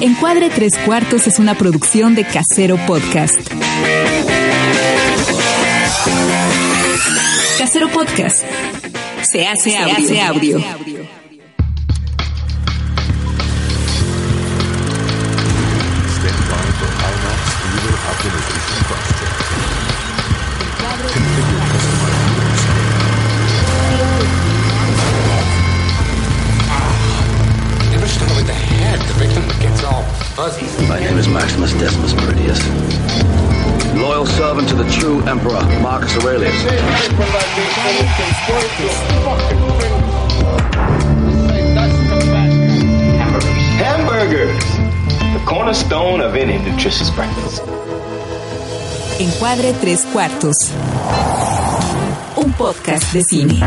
Encuadre Tres Cuartos es una producción de Casero Podcast. Casero Podcast. Se hace, audio. Hace audio. Maximus Decimus Meridius. Loyal servant to the true Emperor, Marcus Aurelius. Hamburgers. The cornerstone of any nutritious breakfast. Encuadre Tres Cuartos. Un podcast de cine.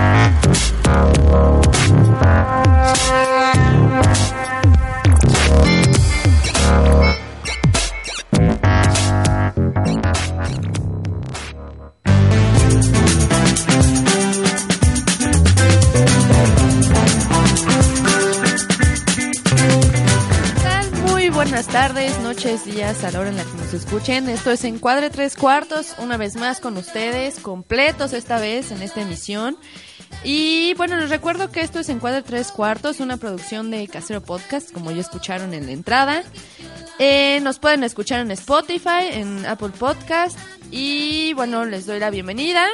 Noches, días a la hora en la que nos escuchen. Esto es Encuadre Tres Cuartos, una vez más con ustedes, completos esta vez en esta emisión. Y bueno, les recuerdo que esto es Encuadre Tres Cuartos, una producción de Casero Podcast, como ya escucharon en la entrada. Eh, nos pueden escuchar en Spotify, en Apple Podcast. Y bueno, les doy la bienvenida.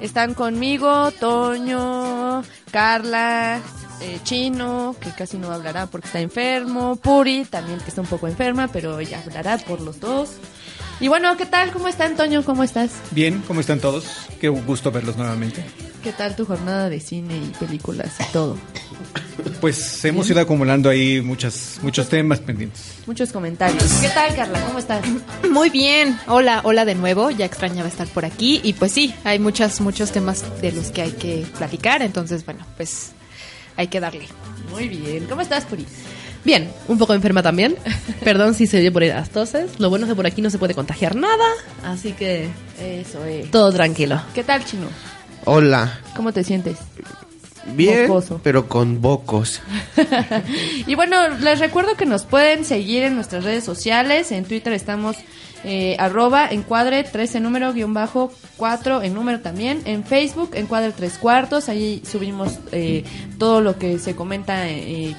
Están conmigo Toño, Carla, eh, Chino, que casi no hablará porque está enfermo, Puri, también que está un poco enferma, pero ella hablará por los dos. Y bueno, ¿qué tal? ¿Cómo está Toño? ¿Cómo estás? Bien, ¿cómo están todos? Qué gusto verlos nuevamente. ¿Qué tal tu jornada de cine y películas y todo? Pues hemos ido acumulando ahí muchas, muchos temas pendientes. Muchos comentarios. ¿Qué tal, Carla? ¿Cómo estás? Muy bien, hola, hola de nuevo, ya extrañaba estar por aquí y pues sí, hay muchas, muchos temas de los que hay que platicar, entonces bueno, pues hay que darle. Muy bien. ¿Cómo estás, Puri? Bien, un poco enferma también. Perdón si se oye por ahí las toses. Lo bueno es que por aquí no se puede contagiar nada. Así que Eso es. todo tranquilo. ¿Qué tal, Chino? Hola. ¿Cómo te sientes? Bien, Mocoso. pero con bocos. y bueno, les recuerdo que nos pueden seguir en nuestras redes sociales. En Twitter estamos eh, arroba encuadre 13 número guion bajo 4 en número también. En Facebook encuadre 3 cuartos. Ahí subimos eh, todo lo que se comenta eh,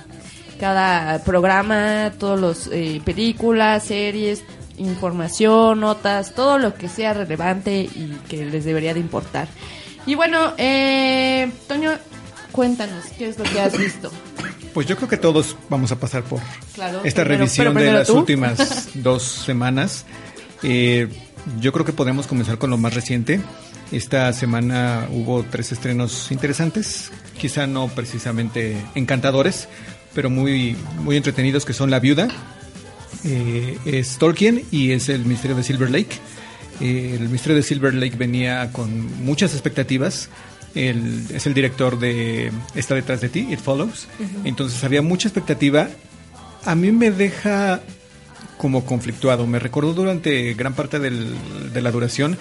cada programa, todos los eh, películas, series, información, notas, todo lo que sea relevante y que les debería de importar. Y bueno, eh, Toño, cuéntanos, ¿qué es lo que has visto? Pues yo creo que todos vamos a pasar por Claro, esta primero- revisión de las tú. últimas dos semanas. Eh, yo creo que podemos comenzar con lo más reciente. Esta semana hubo tres estrenos interesantes, quizá no precisamente encantadores, pero muy, muy entretenidos, que son La Viuda, eh, es Tolkien y es El Misterio de Silver Lake. Eh, el Misterio de Silver Lake venía con muchas expectativas. Él es el director de Está detrás de ti, It Follows. Entonces había mucha expectativa. A mí me deja como conflictuado. Me recordó durante gran parte del- de la duración,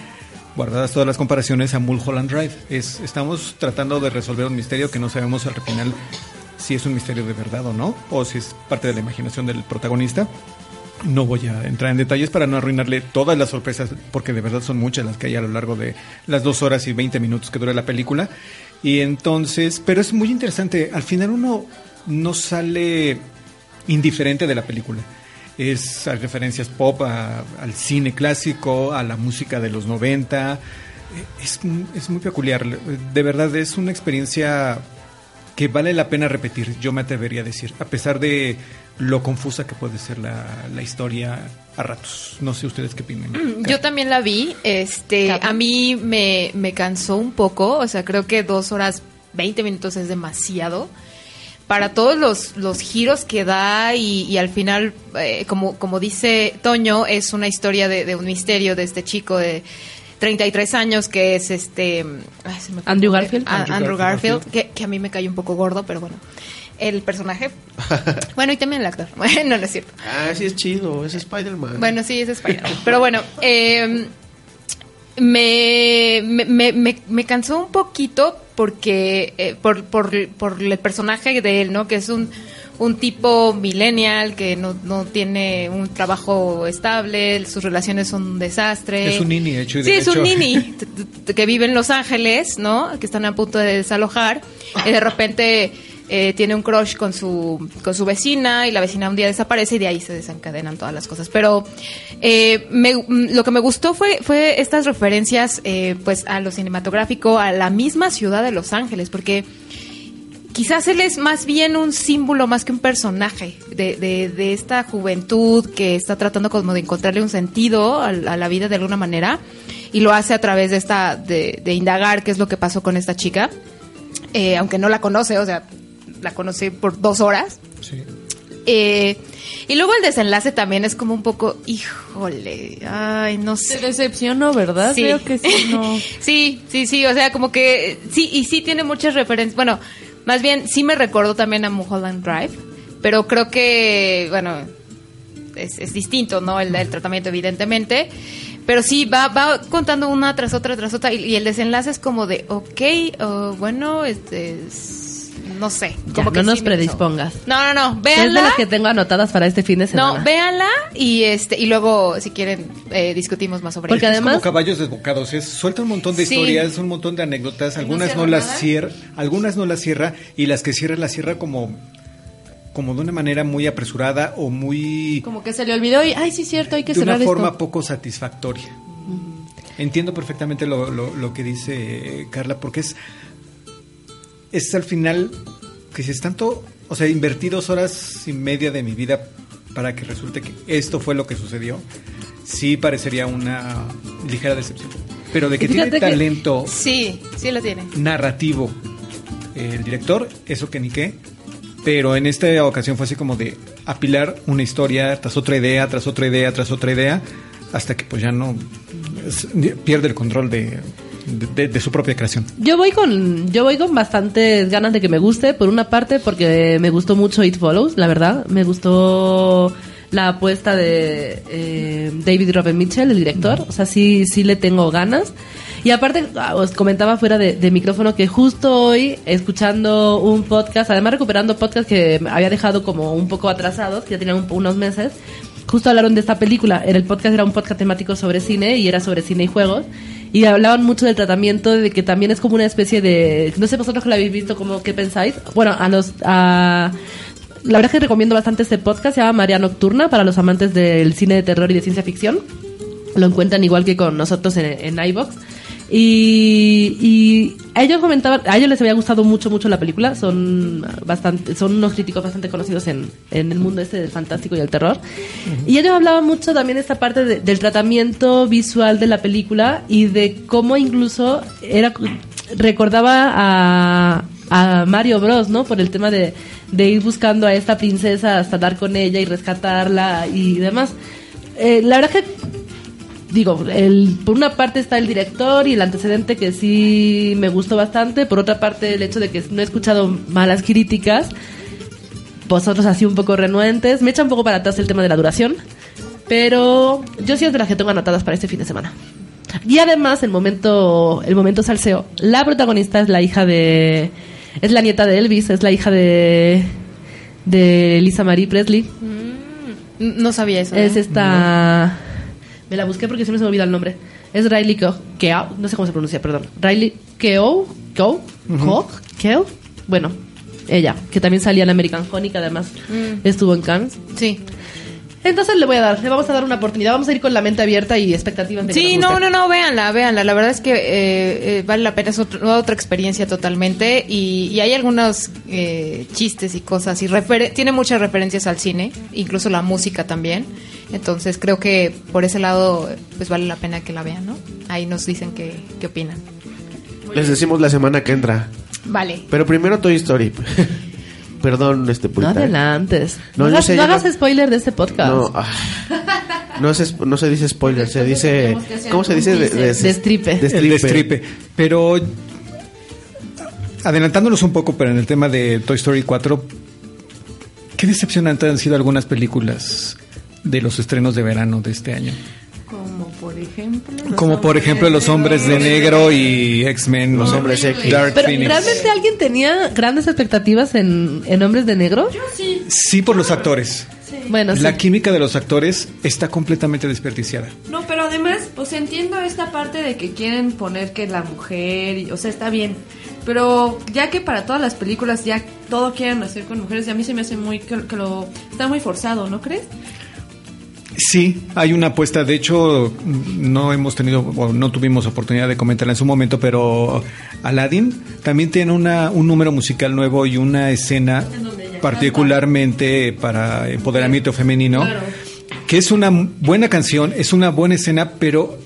guardadas todas las comparaciones, a Mulholland Drive. Es, estamos tratando de resolver un misterio que no sabemos al final si es un misterio de verdad o no, o si es parte de la imaginación del protagonista. No voy a entrar en detalles para no arruinarle todas las sorpresas, porque de verdad son muchas las que hay a lo largo de las dos horas y 20 minutos que dura la película. Y entonces, pero es muy interesante. Al final uno no sale indiferente de la película. Es a referencias pop, a- al cine clásico, a la música de los 90. Eh, Es, es muy peculiar. De verdad, es una experiencia que vale la pena repetir, yo me atrevería a decir, a pesar de lo confusa que puede ser la, la historia a ratos. No sé ustedes qué opinan. Mm, Yo también la vi. Este, a mí me, me cansó un poco. O sea, creo que dos horas 20 minutos es demasiado. Para todos los, los giros que da y, y al final, eh, como, como dice Toño, es una historia de, de un misterio de este chico de 33 años que es este... ay, se me fue el Andrew. Garfield. Ah, Andrew Andrew Garfield. Garfield, que, que a mí me cayó un poco gordo, pero bueno. El personaje. bueno, y también el actor. Bueno, no es cierto. Ah, sí es chido, es Spider-Man. Bueno, sí, es Spider. Pero bueno, eh, me, me, me- me cansó un poquito porque eh, por, por, por el personaje de él, ¿no? Que es un, un tipo millennial que no, no tiene un trabajo estable, sus relaciones son un desastre. Es un nini, hecho y Sí, es un nini que vive en Los Ángeles, ¿no? Que están a punto de desalojar y de repente eh, tiene un crush con su con su vecina y la vecina un día desaparece y de ahí se desencadenan todas las cosas. Pero eh, me- mm, lo que me gustó fue fue estas referencias, eh, pues a lo cinematográfico, a la misma ciudad de Los Ángeles, porque quizás él es más bien un símbolo más que un personaje de, de, de esta juventud que está tratando como de encontrarle un sentido a, a la vida de alguna manera y lo hace a través de esta de, de indagar qué es lo que pasó con esta chica eh, aunque no la conoce o sea la conoce por dos horas Sí. Eh, y luego el desenlace también es como un poco híjole ay no sé decepcionó, ¿verdad? Sí. Creo que sí, no. sí, sí, sí, o sea, como que sí, y sí tiene muchas referencias. Bueno, más bien sí me recordó también a Mulholland Drive, pero creo que, bueno, es, es distinto, ¿no? El, el tratamiento, evidentemente. Pero sí, va, va contando una tras otra, tras otra, y, y el desenlace es como de, ok, oh, bueno, este, es- no sé. Ya, Como que no nos sí predispongas. No, no, no, Es de véanla. las que tengo anotadas para este fin de semana. No, véanla y este y luego si quieren eh, discutimos más sobre Porque ella. Es como además- caballos desbocados, es, suelta un montón de Sí. historias, un montón de anécdotas, algunas no, las cierra, algunas no las cierra y las que cierra las cierra como como de una manera muy apresurada o muy Como que se le olvidó y, ay, sí, cierto, hay que de una forma esto. poco satisfactoria. Entiendo perfectamente lo, lo- lo que dice Carla, porque es, es al final que si es tanto, o sea, invertí dos horas y media de mi vida para que resulte que esto fue lo que sucedió, sí parecería una ligera decepción. Pero de que tiene que- talento Sí, sí lo tiene. narrativo el director, eso que ni qué. Pero en esta ocasión fue así como de apilar una historia tras otra idea, tras otra idea, tras otra idea, hasta que pues ya no pierde el control de, de- su propia creación. Yo voy con yo voy con bastantes ganas de que me guste, por una parte porque me gustó mucho It Follows, la verdad, me gustó la apuesta de eh, David Robert Mitchell, el director, o sea, sí sí le tengo ganas. Y aparte, ah, os comentaba fuera de, de micrófono que justo hoy, escuchando un podcast, además recuperando podcast que había dejado como un poco atrasados, que ya tenían un- unos meses, justo hablaron de esta película. En el podcast era un podcast temático sobre cine y era sobre cine y juegos. Y hablaban mucho del tratamiento, de que también es como una especie de. No sé vosotros que lo habéis visto, como qué pensáis. Bueno, a los. A, la verdad es que recomiendo bastante este podcast, se llama María Nocturna, para los amantes del cine de terror y de ciencia ficción. Lo encuentran igual que con nosotros en, en iVox. Y, y a ellos comentaban, a ellos les había gustado mucho, mucho la película. Son bastante, son unos críticos bastante conocidos en, en el mundo este del fantástico y el terror. Y ellos hablaban mucho también de esta parte de- del tratamiento visual de la película y de cómo incluso era recordaba a, a Mario Bros, ¿no? Por el tema de, de ir buscando a esta princesa hasta dar con ella y rescatarla y demás. Eh, la verdad que digo, el, por una parte está el director y el antecedente que sí me gustó bastante, por otra parte el hecho de que no he escuchado malas críticas, vosotros así un poco renuentes, me echa un poco para atrás el tema de la duración, pero yo sí es de las que tengo anotadas para este fin de semana. Y además el momento, el momento salseo, la protagonista es la hija de, es la nieta de Elvis, es la hija de, de Lisa Marie Presley. No sabía eso. Es ¿eh? esta. Me la busqué porque siempre se me olvida el nombre. Es Riley Keough. Keough, No sé cómo se pronuncia, perdón. Riley Keough. Keough. Keough. Keough. Bueno, ella, que también salía en American Honey, que además Mm. estuvo en Cannes. Sí. Entonces le voy a dar, le vamos a dar una oportunidad. Vamos a ir con la mente abierta y expectativa. ante que Sí, no, no, no, véanla, véanla. La verdad es que eh, eh, vale la pena, es otro- otra experiencia totalmente. Y, y hay algunos eh, chistes y cosas. y refer- Tiene muchas referencias al cine, incluso la música también. Entonces creo que por ese lado, pues vale la pena que la vean, ¿no? Ahí nos dicen qué, qué opinan. Les decimos la semana que entra. Vale. Pero primero Toy Story. Perdón, este No purita. adelantes. No, hagas, sé, no hagas spoiler de este podcast. No, ah. no, se, no se dice spoiler, se dice... ¿Cómo se dice? De, teaser. Destripe. El destripe. Pero adelantándonos un poco, pero en el tema de Toy Story 4, qué decepcionantes han sido algunas películas de los estrenos de verano de este año. Como por ejemplo. los Como por hombres ejemplo de Los Hombres de Negro y X-Men, Los Hombres X. Dark Pero Phoenix. ¿realmente alguien tenía grandes expectativas en, en Hombres de Negro? Sí, Sí, por los actores. Bueno, sí. La química de los actores está completamente desperdiciada. No, pero además, pues entiendo esta parte de que quieren poner que la mujer, y, o sea, está bien. Pero ya que para todas las películas ya todo quieren hacer con mujeres, y a mí se me hace muy que, que lo está muy forzado, ¿no crees? Sí, hay una apuesta. De hecho, no hemos tenido o no tuvimos oportunidad de comentarla en su momento, pero Aladdin también tiene una, un número musical nuevo y una escena particularmente para empoderamiento femenino, que es una buena canción, es una buena escena, pero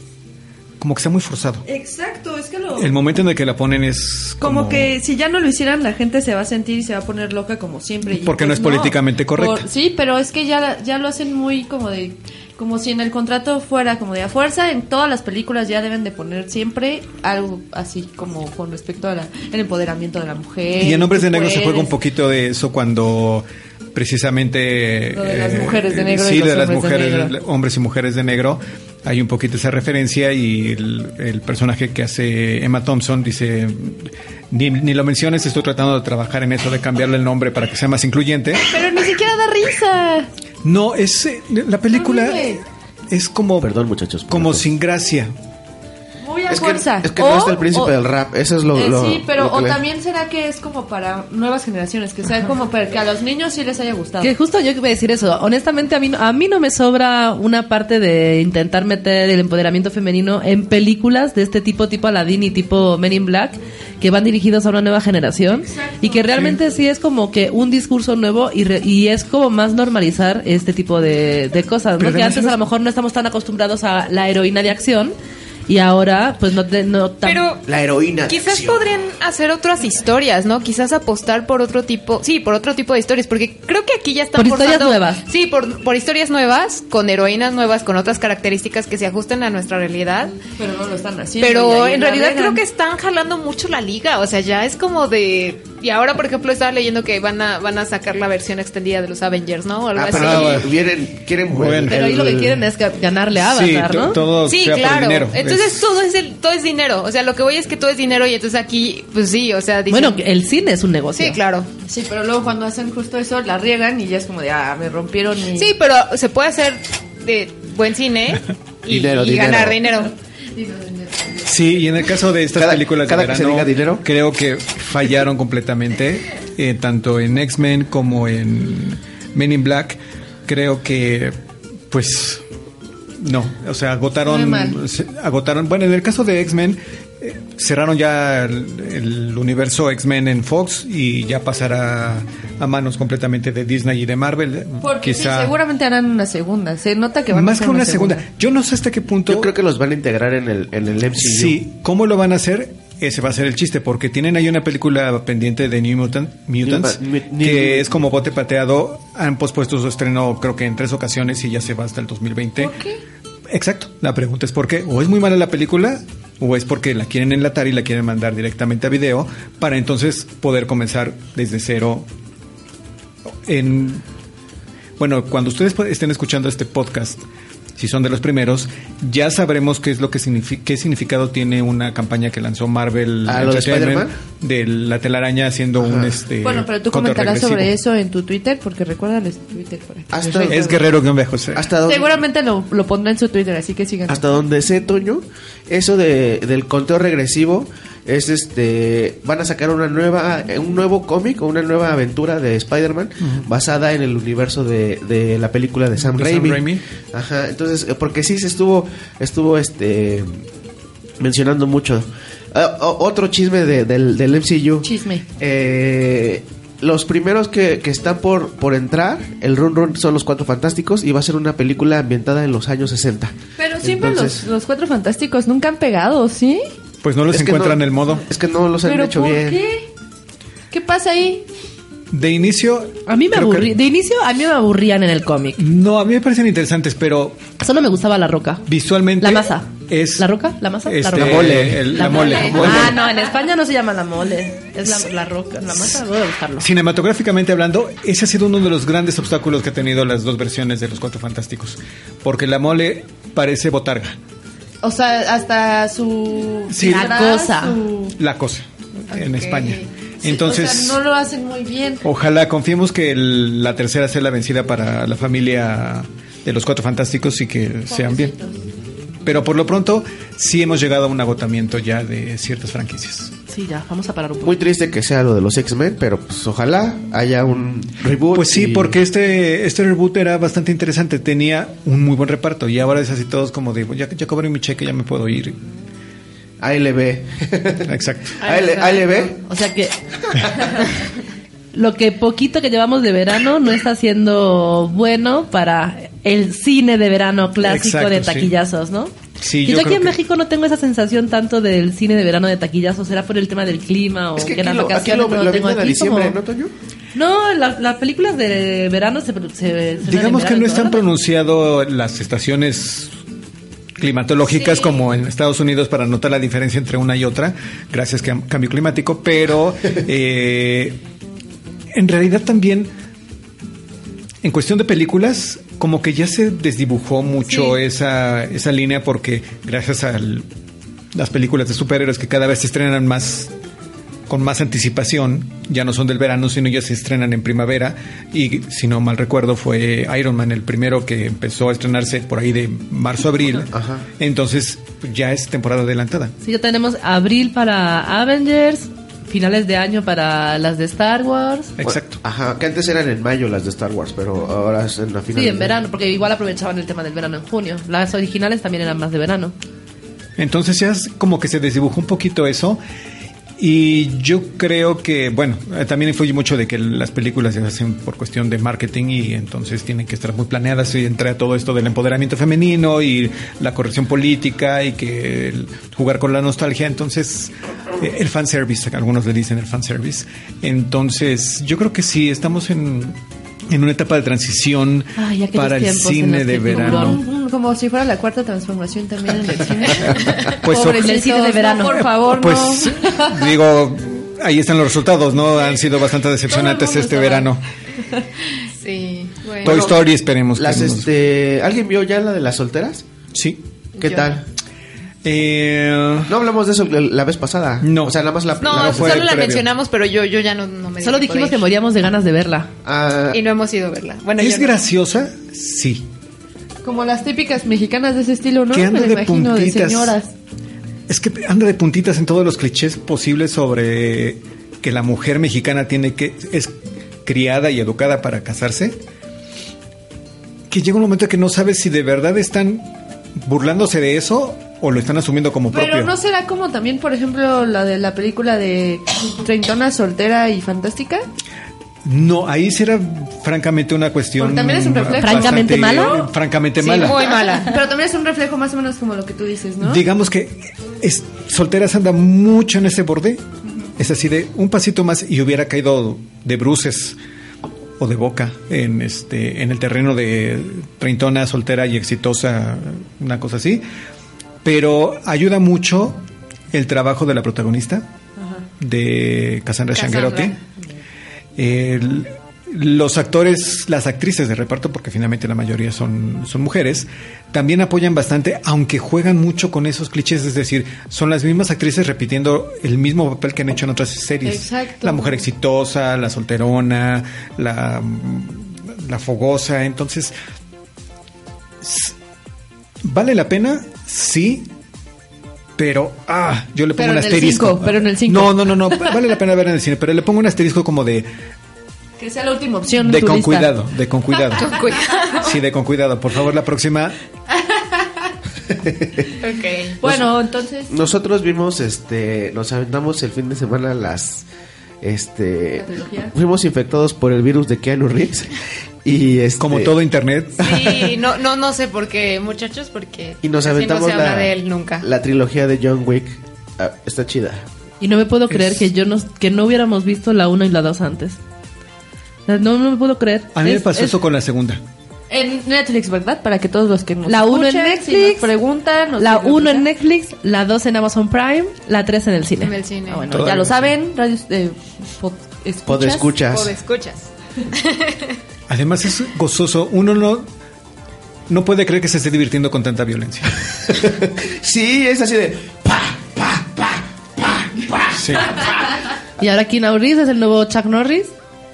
como que está muy forzado. Exacto, El momento en el que la ponen es Como, que si ya no lo hicieran la gente se va a sentir y se va a poner loca como siempre. y Porque no pues es políticamente correcto. Por- sí, pero es que ya, ya lo hacen muy como de... Como si en el contrato fuera como de a fuerza, en todas las películas ya deben de poner siempre algo así como con respecto al empoderamiento de la mujer. Y en Hombres de Negro se juega un puedes. poquito de eso cuando precisamente... Lo de las eh, mujeres de negro y Sí, los de las de mujeres, negro. hombres y mujeres de negro. Hay un poquito esa referencia y el, el personaje que hace Emma Thompson dice... Ni, ni lo menciones, estoy tratando de trabajar en eso de cambiarle el nombre para que sea más incluyente. Pero ni siquiera da risa. No, es eh, la película es como Perdón, muchachos. como sin gracia. Muy a Es que, fuerza. es que no O- está el príncipe o- del rap. Eso es lo, Eh, lo- sí, pero lo que o le- también será que es como para nuevas generaciones, que sea como para que a los niños sí les haya gustado. Que justo yo iba a decir eso. Honestamente, a mí, no- a mí no me sobra una parte de intentar meter el empoderamiento femenino en películas de este tipo, tipo Aladdin y tipo Men in Black, que van dirigidos a una nueva generación y que realmente sí. es como que un discurso nuevo y, re- y es como más normalizar este tipo de, de cosas, ¿no? Que antes a es- lo mejor no estamos tan acostumbrados a la heroína de acción y ahora pues no, te- no tan- Pero La heroína. Quizás podrían hacer otras historias, ¿no? Quizás apostar por otro tipo, sí, por otro tipo de historias, porque creo que aquí ya están Por historias forzando- nuevas. Sí, por, por historias nuevas, con heroínas nuevas, con otras características que se ajusten a nuestra realidad. Pero no lo están haciendo. Pero en realidad creo que están jalando mucho la liga, o sea, ya es como de y ahora por ejemplo estaba leyendo que van a van a sacar la versión extendida de los Avengers, ¿no? O algo Ah, así. pero Ah, bueno. vienen, quieren Bueno. Pero ahí lo que quieren es ga- ganarle a Sí, Avatar, to- ¿no? todo Sí, sea por claro. dinero. Entonces Es- todo es el, todo es dinero, o sea, lo que voy es que todo es dinero y entonces aquí pues sí, o sea, dicen- Bueno, el cine es un negocio. Sí, claro. Sí, pero luego cuando hacen justo eso, la riegan y ya es como de, ah, me rompieron. Sí, pero se puede hacer de buen cine y, Dinero, y dinero. ganar dinero. Sí, y en el caso de estas Cada- películas cada de que se verano, diga dinero. creo que fallaron completamente, eh, tanto en X-Men como en Men in Black. Creo que, pues, no, o sea, agotaron, agotaron. Bueno, en el caso de X-Men cerraron ya el, el universo X-Men en Fox y ya pasará a manos completamente de Disney y de Marvel. Porque sí, Quizá seguramente harán una segunda. Se nota que van a más hacer que una segunda. Yo no sé hasta qué punto. Yo creo que los van a integrar en el, en el MCU. Sí, ¿cómo lo van a hacer? Ese va a ser el chiste, porque tienen ahí una película pendiente de New Mutant, Mutants, New- New- que es como bote pateado. Han pospuesto su estreno, creo que en tres ocasiones y ya se va hasta el 2020. ¿Por qué? Exacto. La pregunta es por qué. O es muy mala la película, o es porque la quieren enlatar y la quieren mandar directamente a video para entonces poder comenzar desde cero. En bueno, cuando ustedes estén escuchando este podcast, si son de los primeros, ya sabremos qué es lo que signifi- qué significado tiene una campaña que lanzó Marvel Ah, ¿lo de de la telaraña haciendo un este Bueno, pero tú comentarás sobre eso en tu Twitter, porque recuérdales Twitter por aquí. Hasta- Es guerrero guion bajo, José. Hasta donde, Seguramente lo, lo pondrá en su Twitter, así que sigan. hasta donde sé, Toño, eso de, del conteo regresivo Es este, van a sacar una nueva, un nuevo cómic o una nueva aventura de Spider-Man basada en el universo de, de la película de Sam De Sam Raimi. Raimi. Ajá, entonces, eh, porque sí se estuvo, estuvo este, mencionando mucho. Ah, otro chisme de- del, del MCU. Chisme. Eh, los primeros que, que están por, por entrar, el Run Run son los Cuatro Fantásticos y va a ser una película ambientada en los años 60. Pero siempre Entonces- los, los cuatro fantásticos nunca han pegado, ¿sí? Pues no los Es encuentran no- el modo. Es que no los han ¿Pero hecho por bien. qué? ¿Qué pasa ahí? De inicio. A mí me que- aburrí. De inicio, a mí me aburrían en el cómic. No, a mí me parecen interesantes, pero Solo me gustaba la roca. visualmente. La masa. Es. ¿La roca? ¿La masa? este, la roca. mole. el- la, mole. Ah, no, en España no se llama la mole. Es la, la roca. La masa, voy a buscarlo. Cinematográficamente hablando, ese ha sido uno de los grandes obstáculos que ha tenido las dos versiones de Los Cuatro Fantásticos. Porque la mole parece botarga. O sea, hasta su... Sí. La cosa. su- La cosa. En. España. Sí, Entonces. o sea, no lo hacen muy bien. Ojalá confiemos que el- la tercera sea la vencida para la familia de los cuatro fantásticos y que sean bien. Pero por lo pronto sí hemos llegado a un agotamiento ya de ciertas franquicias. Sí, ya, vamos a parar un poco. Muy triste que sea lo de los X-Men, pero pues ojalá haya un reboot. Pues sí, y- porque este, este reboot era bastante interesante, tenía un muy buen reparto y ahora es así todos como de, ya, ya cobré mi cheque, ya me puedo ir. ALB. Exacto. AL- ALB. O sea que lo que poquito que llevamos de verano no está siendo bueno para el cine de verano clásico Exacto, de sí. taquillazos, ¿no? Sí, Y yo yo aquí en que- México no tengo esa sensación tanto del cine de verano de taquillazos. ¿Será por el tema del clima o Es que las vacaciones lo, no lo tengo a aquí diciembre, como- ¿no, Toño? No, la- las películas de verano se, se- Digamos que no están pronunciado las estaciones climatológicas como en Estados Unidos para notar la diferencia entre una y otra, gracias a cambio climático, pero eh, en realidad también en cuestión de películas como que ya se desdibujó mucho esa, esa línea porque gracias a las películas de superhéroes que cada vez se estrenan más con más anticipación, ya no son del verano, sino ya se estrenan en primavera. Y si no mal recuerdo, fue Iron Man el primero que empezó a estrenarse por ahí de marzo-abril. Entonces ya es temporada adelantada. Sí, ya tenemos abril para Avengers, finales de año para las de Star Wars. Exacto. Ajá, que antes eran en mayo las de Star Wars, pero ahora es en la final. Sí, en verano, porque igual aprovechaban el tema del verano en junio. Las originales también eran más de verano. Entonces ya es como que se desdibujó un poquito eso. Y yo creo que, bueno, eh, también influye mucho de que las películas se hacen por cuestión de marketing y entonces tienen que estar muy planeadas y entra todo esto del empoderamiento femenino y la corrección política y que jugar con la nostalgia. Entonces, eh, el fanservice, algunos le dicen el fanservice. Entonces, yo creo que sí, estamos en, en una etapa de transición Ay, para el cine de verano. Mm, Como si fuera la cuarta transformación también en el cine. Pues, Pobrecitos, el cine de verano. no, por favor, Pues no. digo, ahí están los resultados, ¿no? Han sido bastante decepcionantes este verano. Sí, bueno. Toy Story esperemos Las, que nos- este, ¿Alguien vio ya la de las solteras? Sí. ¿Qué Yo. tal? Eh, No hablamos de eso la, vez pasada. No. O sea, nada más la... No, la- fue solo la previo. mencionamos, pero yo, yo ya no, no me Solo dijimos que moríamos de ganas de verla. Ah, Y no hemos ido a verla. Bueno, ¿Es no. graciosa? Sí. Como las típicas mexicanas de ese estilo, ¿no? Que anda Me de imagino, de puntitas. señoras. Es que anda de puntitas en todos los clichés posibles sobre que la mujer mexicana tiene que es criada y educada para casarse. Que llega un momento que no sabes si de verdad están burlándose de eso o lo están asumiendo como Pero propio. ¿no será como también, por ejemplo, la de la película de Treintona soltera y fantástica? No, ahí será francamente una cuestión. Porque también es un reflejo. ¿Francamente mala? Francamente Sí, mala. muy mala. Pero también es un reflejo más o menos como lo que tú dices, ¿no? Digamos que es, Solteras anda mucho en ese borde. Es así de un pasito más y hubiera caído de bruces o de boca en este en el terreno de treintona, soltera y exitosa, una cosa así. Pero ayuda mucho el trabajo de la protagonista, de Cassandra Cassandra. Shanguerotti. El- los actores, las actrices de reparto, porque finalmente la mayoría son, son mujeres, también apoyan bastante, aunque juegan mucho con esos clichés, es decir, son las mismas actrices repitiendo el mismo papel que han hecho en otras series. Exacto. La mujer exitosa, la solterona, la, la fogosa, entonces, ¿vale la pena? Sí, Pero, ah, yo le pongo Pero un en el asterisco. cinco, pero en el cinco. No, no, no, no, vale la pena ver en el cine, pero le pongo un asterisco como de, Que sea la última opción. de con lista. cuidado, de con cuidado. Con cuidado. Sí, de con cuidado. Por favor, la próxima. Ok. Bueno, entonces. Nosotros vimos, este, nos aventamos el fin de semana las, este, fuimos infectados por el virus de Keanu Reeves y este, Como todo internet. Sí, no, no, no sé por qué, muchachos, porque y nos aventamos no se habla la, de él nunca. la trilogía de John Wick. Ah, está chida. Y no me puedo creer Es- que yo no, que no hubiéramos visto la 1 y la 2 antes. No, no me puedo creer. A mí me Es- pasó es- eso con la segunda. En Netflix, ¿verdad? Para que todos los que nos La uno en escuchen, Netflix, si nos preguntan, nos La dicen 1 en Netflix, la 2 en Amazon Prime, la 3 en el cine. En el cine. Ah, bueno, Todavía ya lo sí. saben, radio, eh, pod- escuchas. Podescuchas. O de escuchas. Además es gozoso. Uno no, no puede creer que se esté divirtiendo con tanta violencia. Sí, es así de pa, Sí. Y ahora Keanu Reeves es el nuevo Chuck Norris,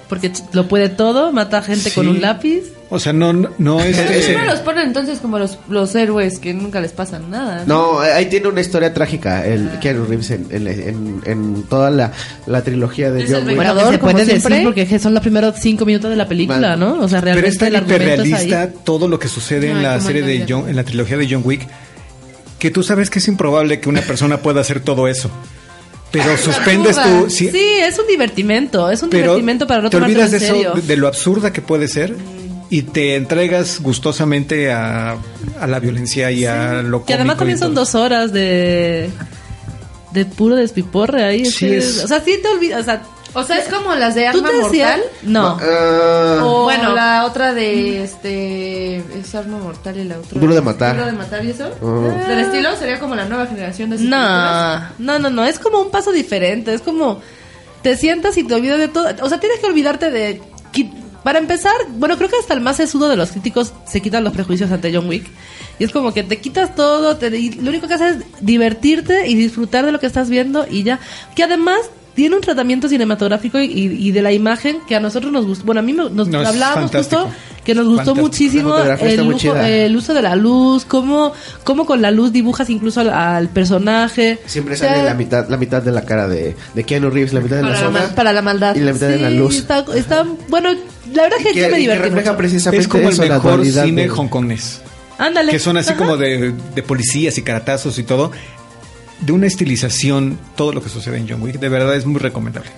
porque lo puede todo, mata gente con un lápiz. O sea, no, no es... Pero no los ponen entonces como los, los héroes que nunca les pasa nada. No, ahí tiene una historia trágica el Keanu Reeves en, en, en- en toda la, la trilogía de John Wick. Bueno, se puede decir porque son los primeros 5 minutos de la película. ¿no? O sea, Pero realmente es tan hiperrealista ahí. todo lo que sucede en la serie de. John, en la trilogía de John Wick, que tú sabes que es improbable que una persona pueda hacer todo eso. Pero suspendes tu... sí, Sí, es un divertimento, es un pero divertimento para no te olvidas en de serio. eso, de, de lo absurda que puede ser, y te entregas gustosamente a, a la violencia y a lo Que además cómico y también son dos horas de de puro despiporre ahí. es Sí, que- es- O sea, sí te olvidas, o sea, O sea, es como las de tú Arma Mortal. no. Ah, O Bueno. la otra de este es Arma Mortal y la otra Duro de matar. Duro de matar y eso. Oh. Del estilo sería como la nueva generación de No, películas. no, no, no, es como un paso diferente, es como te sientas y te olvidas de todo, o sea, tienes que olvidarte de para empezar, bueno, creo que hasta el más sesudo de los críticos se quitan los prejuicios ante John Wick. Y es como que te quitas todo, te, y lo único que haces es divertirte y disfrutar de lo que estás viendo y ya. Que además tiene un tratamiento cinematográfico y, y de la imagen que a nosotros nos gustó. Bueno, a mí me- nos No, hablábamos justo que nos gustó muchísimo La el, lujo- el uso de la luz, cómo, cómo con la luz dibujas incluso al, al personaje. Siempre O sea, sale la mitad, la mitad de la cara de, de Keanu Reeves, la mitad de la Para la, zona mal- para la maldad. y la mitad de la Sí, luz. Está, está- bueno, la verdad es que, me divertí refleja mucho. precisamente Es como el eso, la mejor dualidad cine de- hongkonés. Ándale. Que son así Ajá. como de, de policías y caratazos y todo. De una estilización, todo lo que sucede en John Wick. De verdad es muy recomendable.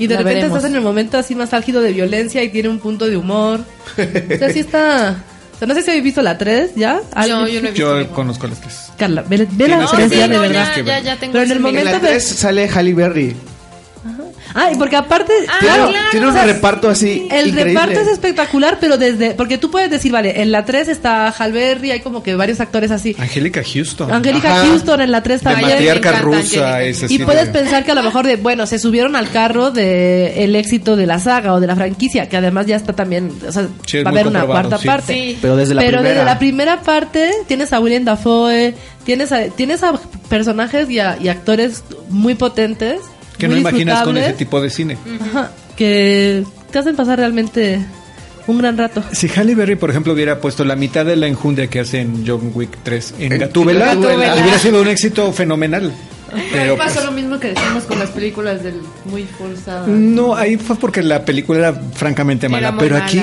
Y de La repente veremos. estás en el momento así más álgido de violencia y tiene un punto de humor. o sea, sí está... O sea, no sé si habéis visto la 3 ya. Yo, yo no he visto. Yo ninguna. conozco las tres. Carla, ve, ve la Tienes que tres ver, ya sí, de no, verdad. ya, ya, ya tengo Pero en el ese En momento la de- 3 sale Halle Berry. Ah, y porque aparte... Ah, Tiene, claro. tiene un o sea, reparto así El increíble. reparto es espectacular, pero desde... Porque tú puedes decir, vale, en la 3 está Hal Berry, hay como que varios actores así. Angélica Houston. Angélica. Houston en la 3 de también. matriarca rusa. Así Y puedes de- pensar que a lo mejor de, bueno, se subieron al carro de el éxito de la saga o de la franquicia, que además ya está también, o sea, Sí, es va a haber una cuarta sí. parte. Sí. Pero desde la Pero primera. desde la primera parte tienes a William Dafoe, tienes a, tienes a personajes y, a- y actores muy potentes. Que no imaginas con ese tipo de cine. ajá, que te hacen pasar realmente un gran rato. Si Halle Berry, por ejemplo, hubiera puesto la mitad de la enjundia que hace en John Wick 3 en Gatúbela, hubiera sido un éxito fenomenal. Pero Pero pasó pues, lo mismo que decimos con las películas del muy forzada. no, ahí fue porque la película era francamente Era mala. Pero mala. aquí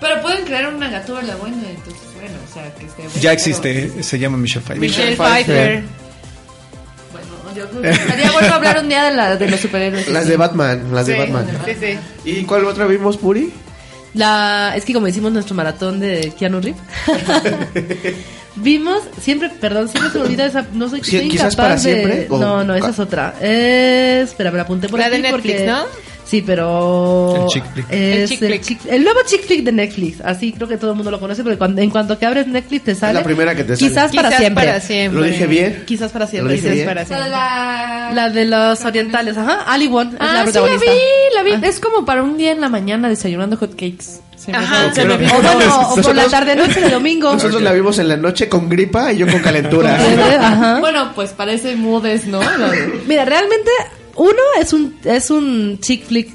Pero pueden crear una gatúbela buena, entonces bueno, o sea, que esté buena, ya pero- existe, se llama Michelle Pfeiffer. Michelle Pfeiffer. Yo estaría bueno hablar un día de, la, de los superhéroes. Las de Batman, las de Batman. sí, sí. ¿Y cuál otra vimos, Puri? La, es que como hicimos nuestro maratón de Keanu Reeves, vimos, siempre, perdón, siempre se me olvida esa, no soy, Sí, soy quizás incapaz para de- siempre, o- no, no, esa es otra. Es, espera, me la apunté por La aquí de Netflix, porque- ¿no? Sí, pero... El chick flick. es El chick el, flick. chick- el nuevo chick flick de Netflix, así creo que todo el mundo lo conoce, porque cuando, en cuanto que abres Netflix te sale... la primera que te sale. Quizás, para Quizás siempre. para siempre. ¿Lo dije bien? Quizás para ¿Lo siempre. dije sí. bien? Para siempre. la... La de los orientales, ajá. Ali Won es Ah, la sí, la protagonista. vi, la vi. Ah. Es como para un día en la mañana desayunando hot cakes. Se me, Ajá, O bueno, o por la tarde noche de domingo. Nosotros la vimos en la noche con gripa y yo con calentura. Ajá. Bueno, pues parece moodes, ¿no? Mira, realmente uno es un es un chick flick.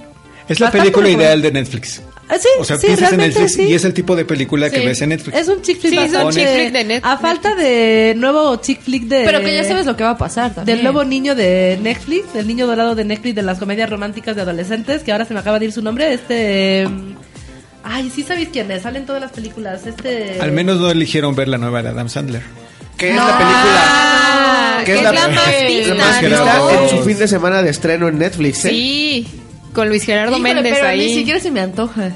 Es la película ideal de Netflix. Ah, sí, O sea, sí, piensas en Netflix sí. y es el tipo de película que ves en Netflix. Es un chick flick Sí, es un chick flick de Net- A falta de nuevo chick flick de... Pero que ya sabes lo que va a pasar también. Del nuevo niño de Netflix, del niño dorado de Netflix de las comedias románticas de adolescentes, que ahora se me acaba de ir su nombre, este... mm, Ay, sí sabéis quién es, salen todas las películas, este... Al menos no eligieron ver la nueva de Adam Sandler. ¿Qué es la película? Ah, ¿Qué que es es la- la más La vista. más vista ¿no? en su fin de semana de estreno en Netflix, ¿eh? Sí, con Luis Gerardo Híjole, Méndez pero ahí. ni siquiera se me antoja.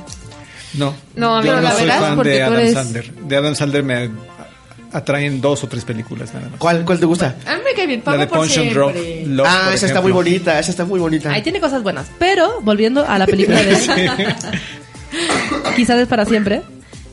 No, No, a mí yo no, no la soy verás, fan porque de Adam eres- Sandler. De Adam Sandler me atraen dos o tres películas nada más. ¿Cuál, ¿Cuál te gusta? A mí me cae bien. La de por Punch and siempre. Drop. Love, ah, por esa está muy bonita, esa está muy bonita. Ahí tiene cosas buenas, pero volviendo a la película de... Quizás es para siempre.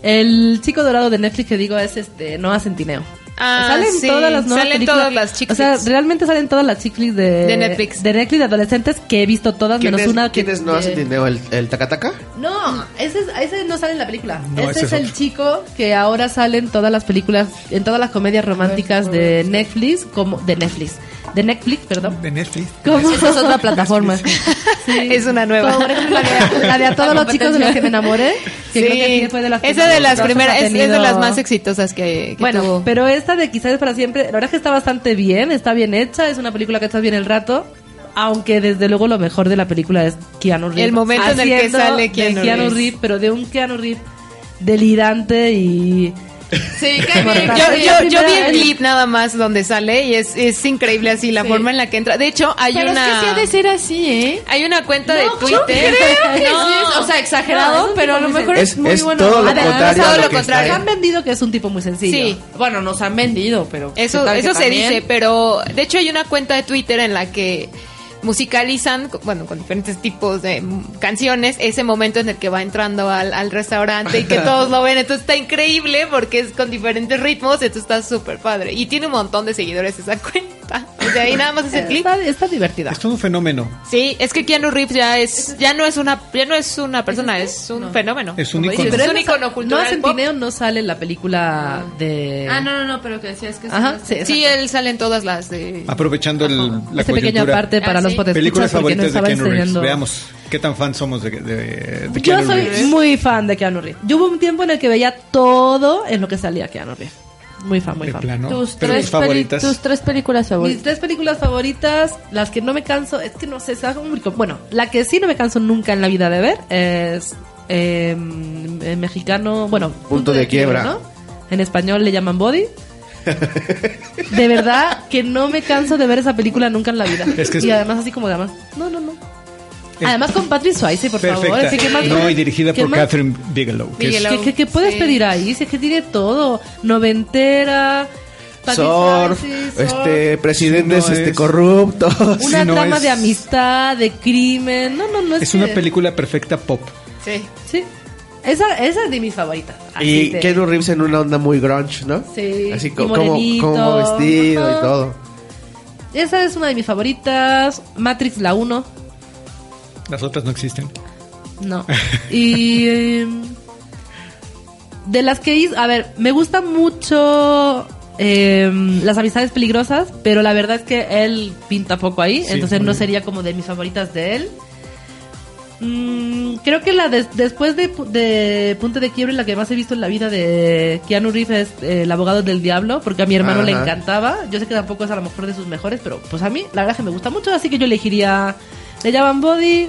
El chico dorado de Netflix que digo es este Noah Centineo. Ah, salen sí, todas las nuevas salen películas. todas las chick O sea, realmente salen todas las chick de, De Netflix. De Netflix de adolescentes que he visto todas, ¿Quién menos es, una que. ¿quién es Noah Centineo? ¿El, el Takataka? No, ese, es- ese no sale en la película. No, ese ese es es el chico que ahora sale en todas las películas, en todas las comedias románticas de Netflix, como de Netflix, de Netflix, perdón. De Netflix. Como Esa es otra plataforma. Es una nueva. Como, por ejemplo, la de, la de a todos La los chicos de los que me enamoré. Que Sí, creo que sí fue de las esa de las primeras, es, es de las más exitosas que, que Bueno, tuvo. pero esta de Quizás es para siempre, la verdad es que está bastante bien, está bien hecha, es una película que está bien el rato. Aunque desde luego lo mejor de la película es Keanu Reeves. El momento en el que sale de Keanu Keanu Reeves. pero de un Keanu Reeves delirante y... Sí, cae bien. Yo- Yo, yo, vi el clip nada más donde sale y es, es increíble así la Sí. forma en la que entra. De hecho, hay Pero una es que sí ha de ser así, ¿eh? hay una cuenta de No, Twitter. yo creo que No. sí es, o sea, No, exagerado, es un pero a lo mejor Es- es, muy es bueno. todo lo A ver, contrario todo lo contrario. Han vendido que es un tipo muy sencillo. Sí. Bueno, nos han vendido, pero... Eso, ¿qué eso se también? dice, pero de hecho hay una cuenta de Twitter en la que musicalizan, bueno, con diferentes tipos de canciones, ese momento en el que va entrando al, al restaurante y que todos lo ven. Entonces está increíble porque es con diferentes ritmos, entonces está súper padre. Y tiene un montón de seguidores esa cuenta. O sea, ahí nada más ese clip. Está, está divertida. Es todo un fenómeno. Sí, es que Keanu Reeves ya es, ya no es una, ya no es una persona, es un fenómeno. Es un dices, Pero es un no icono cultural. Noah pop. Centineo no sale en la película de... Ah, no, no, no, pero que decías que... Ajá, sí, Sí, él sale en todas las de. Aprovechando el, la Esta pequeña parte para Ah, los sí. Películas favoritas de estaba Keanu Reeves. Veamos qué tan fan somos de, de, de Yo Keanu soy Reeves. muy fan de Keanu Reeves. Yo hubo un tiempo en el que veía todo en lo que salía Keanu Reeves. Muy fan, muy De fan. plano. Tus Pero tres, tus favoritas. peli- tus tres películas Mis favoritas. tres películas favoritas, las que no me canso, es que no sé, se muy Bueno, la que sí no me canso nunca en la vida de ver es eh, en mexicano, bueno, Punto de quiebra. ¿no? En español le llaman Body. De verdad que no me canso de ver esa película nunca en la vida. Es que es- Y además así como de además. No, no, no. Es Además con Patrick Swayze, por favor. Perfecta. es que ¿qué más- no, y dirigida por más- Catherine Bigelow. que es- Bigelow. ¿Qué, qué- qué puedes Sí. pedir ahí? Si es que tiene todo. Noventera, Patrick Surf, surf, este, presidentes No, este, es- corruptos. una Sí, no, trama es- de amistad, de crimen. No, no, no es es una que- película perfecta pop. Sí. Sí. Esa, esa es de mis favoritas. Así Y de- Keanu Reeves en una onda muy grunge, ¿no? Sí, Así como, vestido Ajá. y todo. Esa es una de mis favoritas. Matrix la 1. Las otras no existen. No. Y em, de las que hizo, a ver, me gusta mucho em, las amistades peligrosas, pero la verdad es que él pinta poco ahí, Sí, entonces no bien. sería como de mis favoritas de él. Mm, creo que la des- después de, de Punto de Quiebre, la que más he visto en la vida de Keanu Reeves es eh, El abogado del diablo, porque a mi hermano le encantaba. Yo sé que tampoco es a lo mejor de sus mejores, pero pues a mí la verdad es que me gusta mucho, así que yo elegiría Le llaman Body,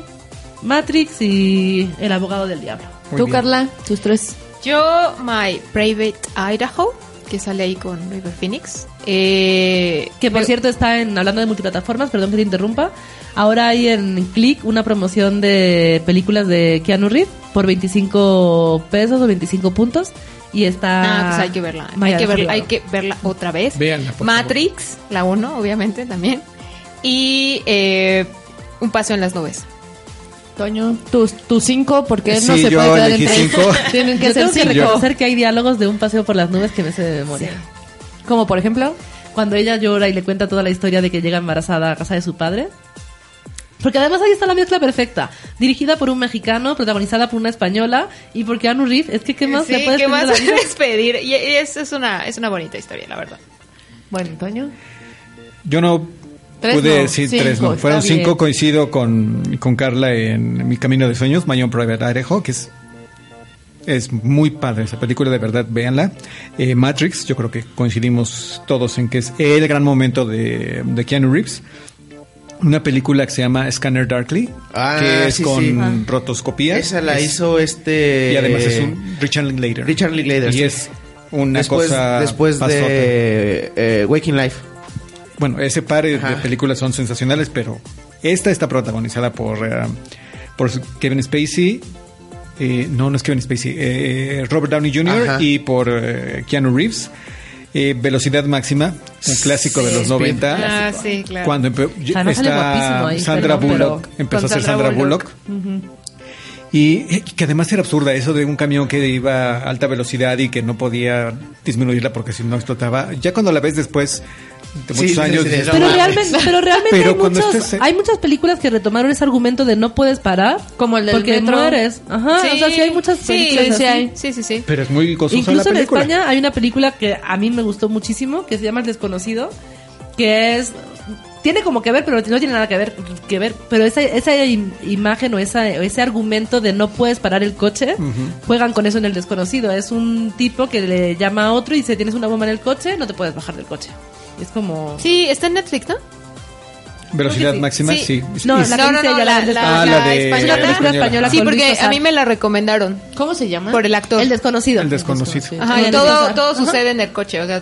Matrix y El abogado del diablo. Muy Tú, bien. Carla, tus tres. Yo, My Private Idaho, que sale ahí con River Phoenix. Eh, Que por me- cierto está en, hablando de multiplataformas, perdón que te interrumpa, ahora hay en Click una promoción de películas de Keanu Reeves por 25 pesos o 25 puntos y está... Ah, pues hay que verla. Hay que, verla hay que verla otra vez. Véanla, por Matrix, la 1, obviamente, también. Y eh, Un paseo en las nubes. Toño, tus, tus cinco, porque él no Sí, se yo puede quedar cinco. Tienen que Yo ser tengo que cinco. reconocer que hay diálogos de un paseo por las nubes que me sé de memoria. Como por ejemplo, Cuando ella llora y le cuenta toda la historia de que llega embarazada a casa de su padre. Porque además ahí está la mezcla perfecta. Dirigida por un mexicano, protagonizada por una española y por Keanu Reeves. Es que, ¿qué más Sí, le puedes ¿qué pedir más puedes pedir? Y, y es, es una, es una bonita historia, la verdad. bueno, Toño. Yo no Tres pude no, decir cinco, tres, no. Fueron bien. cinco, coincido con, con Carla en Mi Camino de Sueños, Mayon Private Idaho, que es Es muy padre esa película, de verdad, véanla. Eh, Matrix, yo creo que coincidimos todos en que es el gran momento de, de Keanu Reeves. Una película que se llama Scanner Darkly, Ah, que es sí, con sí. Ah. rotoscopía. Esa la Es- hizo este. Y además es un Richard Linklater. Richard Linklater, Y sí. es una después, cosa Después pasota. de eh, Waking Life. Bueno, ese par de películas son sensacionales, pero esta está protagonizada por, eh, por Kevin Spacey. eh, no, no es Kevin Spacey. eh, Robert Downey Jr. Ajá. y por eh, Keanu Reeves. Eh, Velocidad máxima, un clásico de los 90. Ah, sí, claro. Cuando está ahí, Sandra perdón, Bullock, empezó a ser Sandra Bullock. Y eh, que además era absurda eso de un camión que iba a alta velocidad y que no podía disminuirla porque si no explotaba. Ya cuando la ves después de muchos sí, años, no Pero realmente, pero realmente Pero hay, muchos- estés- hay muchas películas que retomaron ese argumento de no puedes parar. Como el del porque metro. mueres. Ajá, o sea, sí hay muchas sí, películas sí, hay. sí, sí, sí. Pero es muy gozosa la Incluso en. España hay una película que a mí me gustó muchísimo, que se llama El Desconocido, que es... Tiene como que ver, pero no tiene nada que ver, que ver pero esa, esa im- imagen o, esa, o ese argumento de no puedes parar el coche, juegan con eso en El Desconocido. Es un tipo que le llama a otro y dice, tienes una bomba en el coche, no te puedes bajar del coche. Es como... Sí, está en Netflix, ¿no? Velocidad sí. máxima, Sí. sí. No, la no, no, la, Ah, la la de- española. la española Sí, porque a mí me la recomendaron ¿Cómo se llama? por el actor. El Desconocido. El Desconocido. Ajá, y todo, todo Ajá. sucede en el coche, o sea,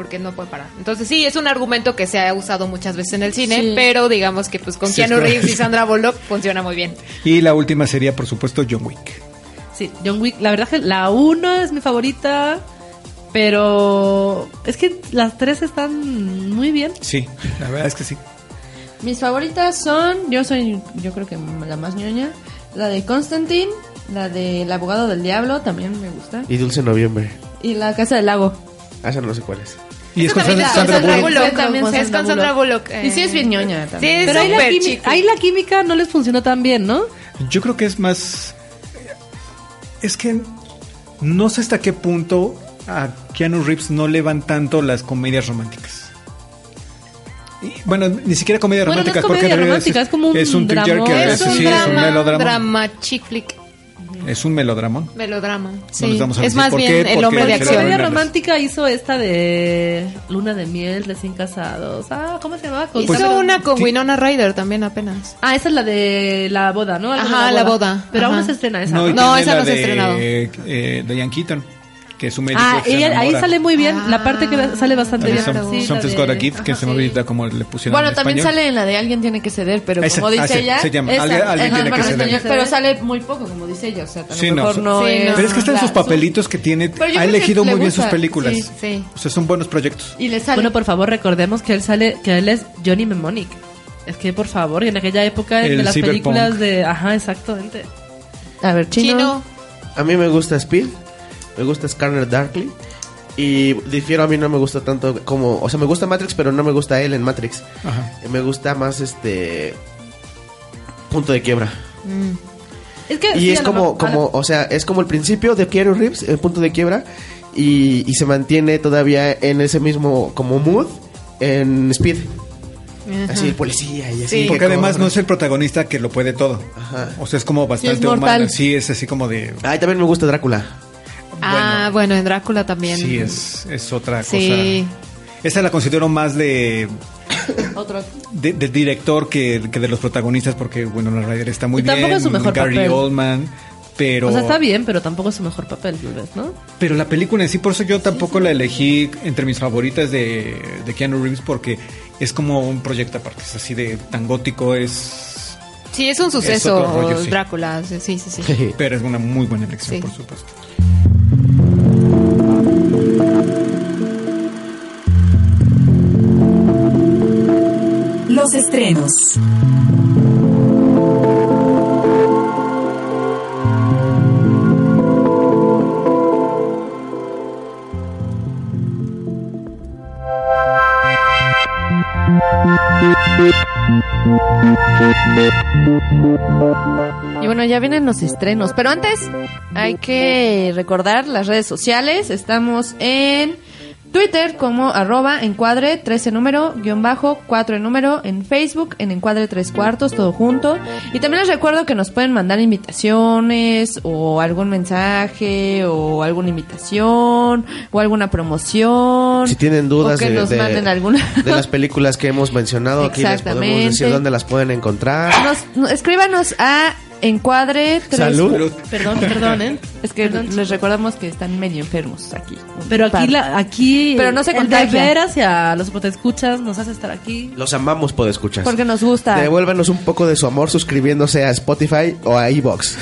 porque no puede parar. Entonces sí, es un argumento que se ha usado muchas veces en el cine, Sí. pero digamos que pues con Sí, Keanu Reeves y Sandra Bullock funciona muy bien. Y la última sería, por supuesto, John Wick. Sí, John Wick, la verdad que la 1 es mi favorita, pero es que las tres están muy bien. Sí, la verdad es que sí. Mis favoritas son, yo soy, yo creo que la más ñoña, la de Constantine, la de El abogado del diablo, también me gusta, Y Dulce Noviembre. y La casa del lago. Ah, esa no sé cuál es. Y es con Sandra, es Sandra Bullock. Sí, también es con Sandra Bullock. Bullock. Y sí es bien ñoña Sí, también. es Pero ahí la, chico. ahí la química no les funcionó tan bien, ¿no? Yo creo que es más. Es que no sé hasta qué punto a Keanu Reeves no le van tanto las comedias románticas. Y, bueno, ni siquiera comedias Bueno, no es porque comedia realidad romántica, es como un es un tearjerker, Es sí, un sí, es un drama, melodramón. drama chick flick, Es un melodramón. melodrama. les Sí. vamos a es decir más por bien qué, el hombre de acción. comedia Grandes. romántica hizo esta de Luna de Miel, recién casados. Ah, ¿cómo se llamaba? Con- Hizo pero- una con Winona Ryder también apenas. Ah, esa es la de la boda, ¿no? De Ajá, la boda. Pero aún Ajá. no se estrena esa. No, ¿no? Esa la no se ha de, estrenado. eh, Diane Keaton, que es un médico Ah, que se ella- ahí sale muy bien. la parte que Ah, sale bastante bien. Some- Sí, Something's Got a Gift, que ajá, se me sí. olvida cómo le pusieron Bueno, en también español. sale en la de Alguien tiene que ceder, pero Esa- como dice ah, sí, ella, se llama, esa- Alguien- alguien ajá, tiene que ceder. Pero sale muy poco, como dice ella, o sea, a Sí, no, mejor son- no, Sí, es... no. Pero es que están sus papelitos que tiene. Ha elegido le muy bien sus películas. sí, sí. O sea, son buenos proyectos. Y le sale... Bueno, por favor, recordemos que él sale, que él es Johnny Mnemonic. Es que, por favor, en aquella época de las películas de... Ajá, exactamente. a ver, chino. Chino. A mí me gusta Speed, me gusta Scanner Darkly. Y difiero, a mí no me gusta tanto como. O sea, me gusta Matrix, pero no me gusta él en Matrix. Ajá. Eh, Me gusta más este. Punto de quiebra. Es que, Y sí, es como, como, o sea, es como el principio de Keanu Reeves, el punto de quiebra. Y, y se mantiene todavía en ese mismo, como mood, en Speed. Así, el policía y así. Sí. Porque que además corre. no es el protagonista que lo puede todo. Ajá. O sea, es como bastante mortal. humano. Sí, es así como de. Ay, también me gusta Drácula. Ah, bueno, en Drácula también. Sí, es, es otra Sí. cosa. Esa la considero más de, Otro. de, de director que, que de los protagonistas, porque bueno, la Ryder está muy Y tampoco bien. es su mejor Gary papel. Oldman. Pero, O sea, está bien, pero tampoco es su mejor papel, tal vez, ¿no? pero la película en sí, por eso yo tampoco la elegí entre mis favoritas de, de Keanu Reeves, porque es como un proyecto aparte. Es así de tan gótico, es. Sí, es un suceso, otro rollo, sí. Drácula. Sí, sí, sí. Pero es una muy buena elección, Sí. por supuesto. Estrenos. Y bueno, ya vienen los estrenos. Pero antes hay que recordar las redes sociales. Estamos en Twitter como arroba encuadre 13 número, guion bajo, 4 en número, en Facebook, en encuadre 3 cuartos, todo junto. Y también les recuerdo que nos pueden mandar invitaciones o algún mensaje o alguna invitación o alguna promoción. Si tienen dudas que de, nos de- manden alguna. de las películas que hemos mencionado, aquí les podemos decir dónde las pueden encontrar. Nos- no, escríbanos a encuadre 3 Salud. Perdón, perdón, ¿eh? Es que les recordamos que están medio enfermos aquí. Pero aquí, la, aquí Pero no se el de contagia. veras y a los escuchas nos hace estar aquí. Los amamos, podescuchas. Porque nos gusta. Devuélvanos un poco de su amor suscribiéndose a Spotify o a iBox.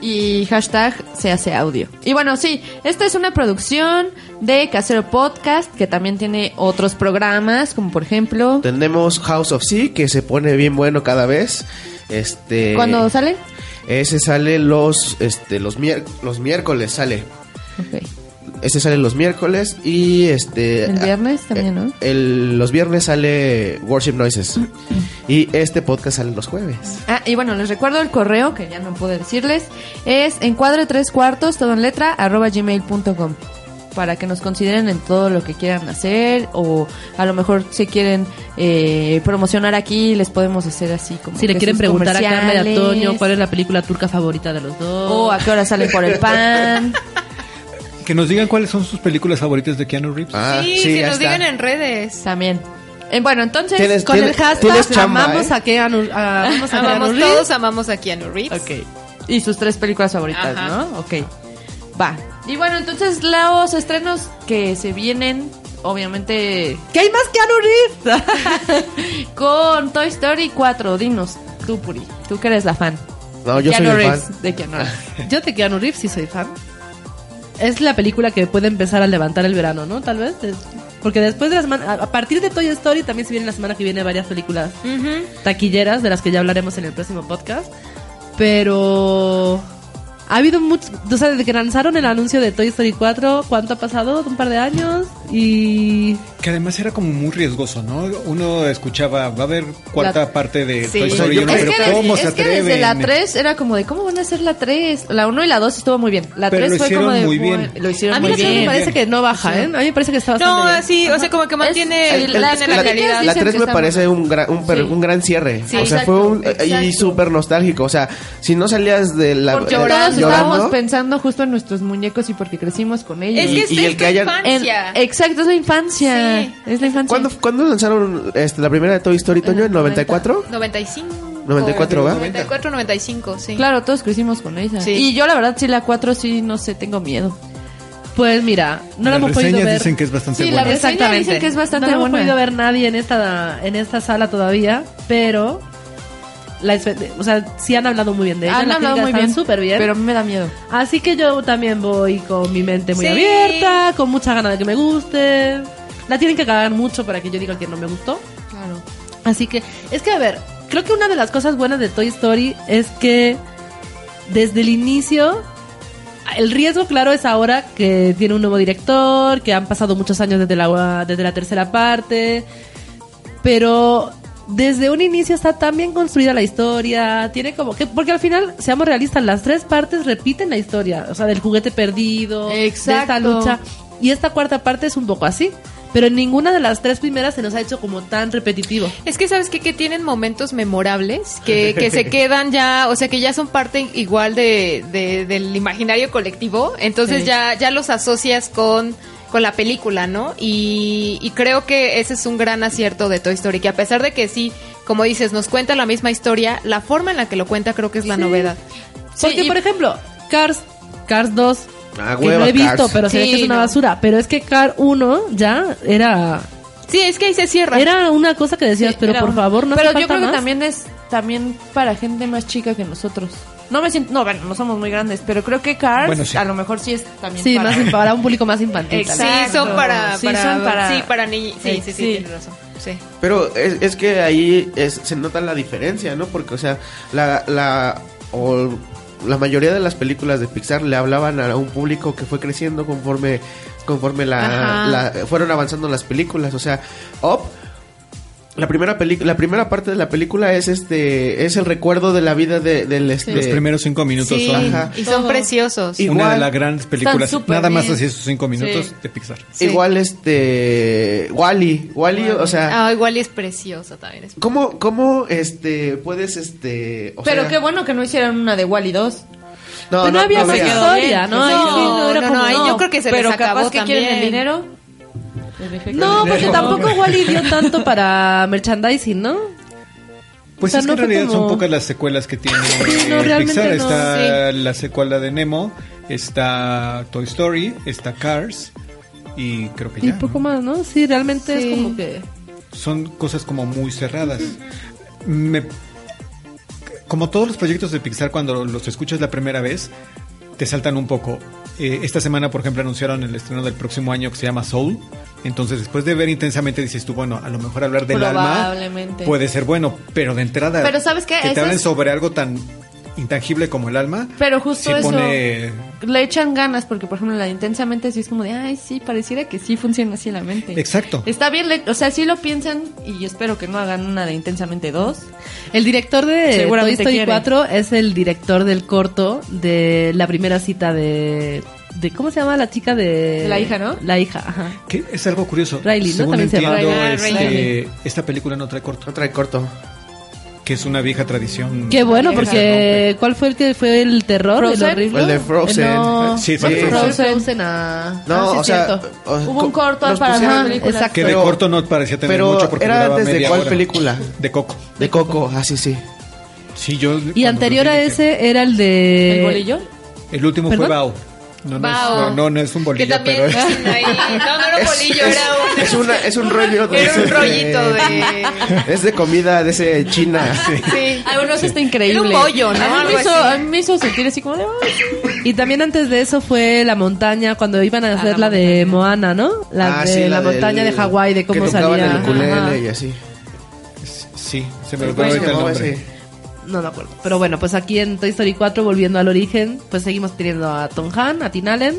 y hashtag se hace audio. Y bueno, sí, esta es una producción de Casero Podcast que también tiene otros programas, como por ejemplo, Tenemos House of Sea, que se pone bien bueno cada vez. Este. ¿cuándo sale? Ese sale los, este, los, los miércoles sale. Ok. Ese sale los miércoles y este. El viernes también, ¿no? el- los viernes sale Worship Noises. y este podcast sale los jueves. Ah, y bueno, les recuerdo el correo, que ya no pude decirles, es encuadre tres cuartos, todo en letra, arroba gmail.com. Para que nos consideren en todo lo que quieran hacer, o a lo mejor si quieren eh, promocionar aquí, les podemos hacer así como. Si le quieren preguntar a Carla y a Antonio cuál es la película turca favorita de los dos. O a qué hora salen por el pan. Que nos digan cuáles son sus películas favoritas de Keanu Reeves. Ah, sí, que nos digan en redes. También. Eh, bueno, entonces, Tienes- Con el hashtag chamba, amamos ¿eh? a Keanu, a- amamos a Amamos Keanu Reeves. todos, amamos a Keanu Reeves. Ok. Y sus tres películas favoritas, Ajá. ¿no? Ok. Va. Y bueno, entonces los estrenos que se vienen, obviamente, ¿Qué hay más Keanu Reeves? con Toy Story 4. Dinos, tú, Puri. Tú que eres la fan. No, yo soy Keanu el Reeves, fan. De Keanu Reeves. Yo de Keanu Reeves sí soy fan. Es la película que puede empezar a levantar el verano, ¿no? Tal vez. Es- Porque después de la semana, a partir de Toy Story también se viene la semana que viene varias películas taquilleras de las que ya hablaremos en el próximo podcast. Pero ha habido mucho, o sea, desde que lanzaron el anuncio de Toy Story 4, ¿cuánto ha pasado? Un par de años y Que además era como muy riesgoso, ¿no? Uno escuchaba, va a haber cuarta La- parte de Sí. Toy O sea, Story yo 1, Es pero que, de- ¿cómo es se que atreven? desde la 3 era como de, ¿cómo van a hacer la 3? La 1 y la 2 estuvo muy bien. La Pero 3 lo fue como de... muy bueno, bien. Lo hicieron a mí muy la bien. me parece que no baja, ¿eh? A mí me parece que está bastante No, bien. sí, o sea, como que mantiene, el- las la críticas calidad. La dicen 3 que me parece un gran, un, per- Sí. un gran cierre. Sí, o sea, exacto, fue un. Y exacto. súper nostálgico. O sea, si no salías de la. Porque estábamos pensando justo en nuestros muñecos y porque crecimos con ellos. Es que es, Y- y el es que hayan- En- infancia. exacto, es la infancia. Sí. Es la infancia. ¿Cuándo, ¿Cuándo lanzaron este, la primera de Toy Story, Toño? ¿En 94? 95. 94, ¿va? 94, 95, sí. Claro, todos crecimos con ella. Sí. Y yo la verdad sí la 4 sí no sé, tengo miedo. Pues mira, no la hemos podido ver. dicen que es bastante Sí, la buena. reseña Exactamente. dicen que es bastante no la hemos buena. podido ver nadie en esta en esta sala todavía, pero la, o sea, sí han hablado muy bien de ella, Han la hablado muy bien, súper bien. pero a mí me da miedo. Así que yo también voy con mi mente muy Sí. abierta, con mucha gana de que me guste. La tienen que cagar mucho para que yo diga que no me gustó. Claro. Así que, es que a ver, creo que una de las cosas buenas de Toy Story es que desde el inicio, el riesgo claro es ahora que tiene un nuevo director, que han pasado muchos años desde la, desde la tercera parte, pero desde un inicio está tan bien construida la historia, tiene como que, porque al final, seamos realistas, las tres partes repiten la historia, o sea, del juguete perdido, de esta Exacto. lucha, y esta cuarta parte es un poco así. Pero en ninguna de las tres primeras se nos ha hecho como tan repetitivo. Es que sabes qué? que tienen momentos memorables que, que se quedan ya, o sea que ya son parte igual de, de- del imaginario colectivo, entonces Sí. ya, ya los asocias con, con la película, ¿no? Y, y creo que ese es un gran acierto de Toy Story, que a pesar de que sí, como dices, nos cuenta la misma historia, la forma en la que lo cuenta creo que es la Sí. novedad. Porque, y- por ejemplo, Cars, Cars 2, Ah, que hueva, no he visto, Cars. pero se ve que es una no. basura. Pero es que Cars 1 ya era, Sí, es que ahí se cierra. era una cosa que decías, Sí, pero por un- favor, no Pero hace yo falta creo que también es también para gente más chica que nosotros. No me siento, no, bueno, no somos muy grandes, pero creo que Cars Bueno, sí. a lo mejor sí es también Sí, para más in- para un público más infantil. Exacto. Sí, son para, Sí, para, son para- sí, para niños. Sí, sí, sí, Sí. tienes razón. Sí. Pero es, es que ahí es- se nota la diferencia, ¿no? Porque, o sea, la, la, o la mayoría de las películas de Pixar le hablaban a un público que fue creciendo conforme, conforme la, la- fueron avanzando las películas. O sea, Up La primera película, la primera parte de la película es este, es el recuerdo de la vida de, del este. Los primeros cinco minutos Sí, son Ajá. y son preciosos. Y- una igual- de las grandes películas, nada más bien. así esos cinco minutos Sí. de Pixar. Sí. Igual este, Wally, Wally, o sea, Ah, igual y es precioso también. es- ¿cómo, cómo este puedes este, o Pero sea, qué bueno que no hicieron una de Wally 2. no, Pero no había más había. quedó historia, ¿no? sí no no, no, ahí yo creo que se Pero les acabó capaz que quieren el también. dinero. No, porque tampoco Wally dio tanto para merchandising, ¿no? Pues O sea, es que no en realidad como- son pocas las secuelas que tiene Sí, no, eh, Pixar. no, Está la secuela de Nemo, está Toy Story, está Cars y creo que Y ya. poco ¿no? más, ¿no? Sí, realmente Sí. es como que... Son cosas como muy cerradas. Me- como todos los proyectos de Pixar, cuando los escuchas la primera vez, te saltan un poco. Eh, esta semana, por ejemplo, anunciaron el estreno del próximo año que se llama Soul. Entonces, después de ver intensamente, dices tú, bueno, a lo mejor hablar del alma puede ser bueno, pero de entrada Pero ¿sabes qué? que te hablen es- sobre algo tan intangible como el alma, Pero justo sí eso pone... le echan ganas porque por ejemplo la de intensamente sí es como de ay sí pareciera que sí funciona así la mente. Exacto. Está bien, le- o sea, sí lo piensan y espero que no hagan una de intensamente dos. El director de Toy Story quiere. 4 es el director del corto de la primera cita de... de ¿Cómo se llama la chica de...? La hija, ¿no? La hija, ajá. Que es algo curioso. Riley, ¿no? También se llama. Riley. este, Riley. esta película no trae corto, No trae corto. Que es una vieja tradición. Qué bueno, porque ¿cuál fue el que fue el terror? Frozen. El horrible. El de Frozen. Eh, No, Sí, fue sí. Frozen. Frozen a... No, ah, sí, o es sea, cierto. o- Hubo un corto para pusieron- la película. Exacto. Que Pero- de corto no parecía tener pero mucho porque era antes de media cuál hora. película? De Coco. De Coco, así sí. Sí, yo. Y anterior a dije, ese era el de... ¿El bolillo? El último ¿Perdón? fue Bao. No, no. Es, no, no es un Que bolillo, también pero es. ahí- No, no era un bolillo, es, era un... es una, es un rollo de Era un rollito de... Es de comida de ese china. Sí. Ay, bueno, eso está increíble. Era un bollo, ¿no? A mí, Algo me hizo, así. a mí me hizo sentir así como de... Y también antes de eso fue la montaña, cuando iban a hacer la la, de Moana, ¿no? La Ah, de sí, la, del- montaña de Hawái, de cómo que salía. el ukulele Ajá. y así. Sí, se me olvidó ¿Cómo se ahorita el nombre. ese? No me acuerdo. Pero bueno, pues aquí en Toy Story 4, volviendo al origen, pues seguimos teniendo a Tom Han, a Tim Allen,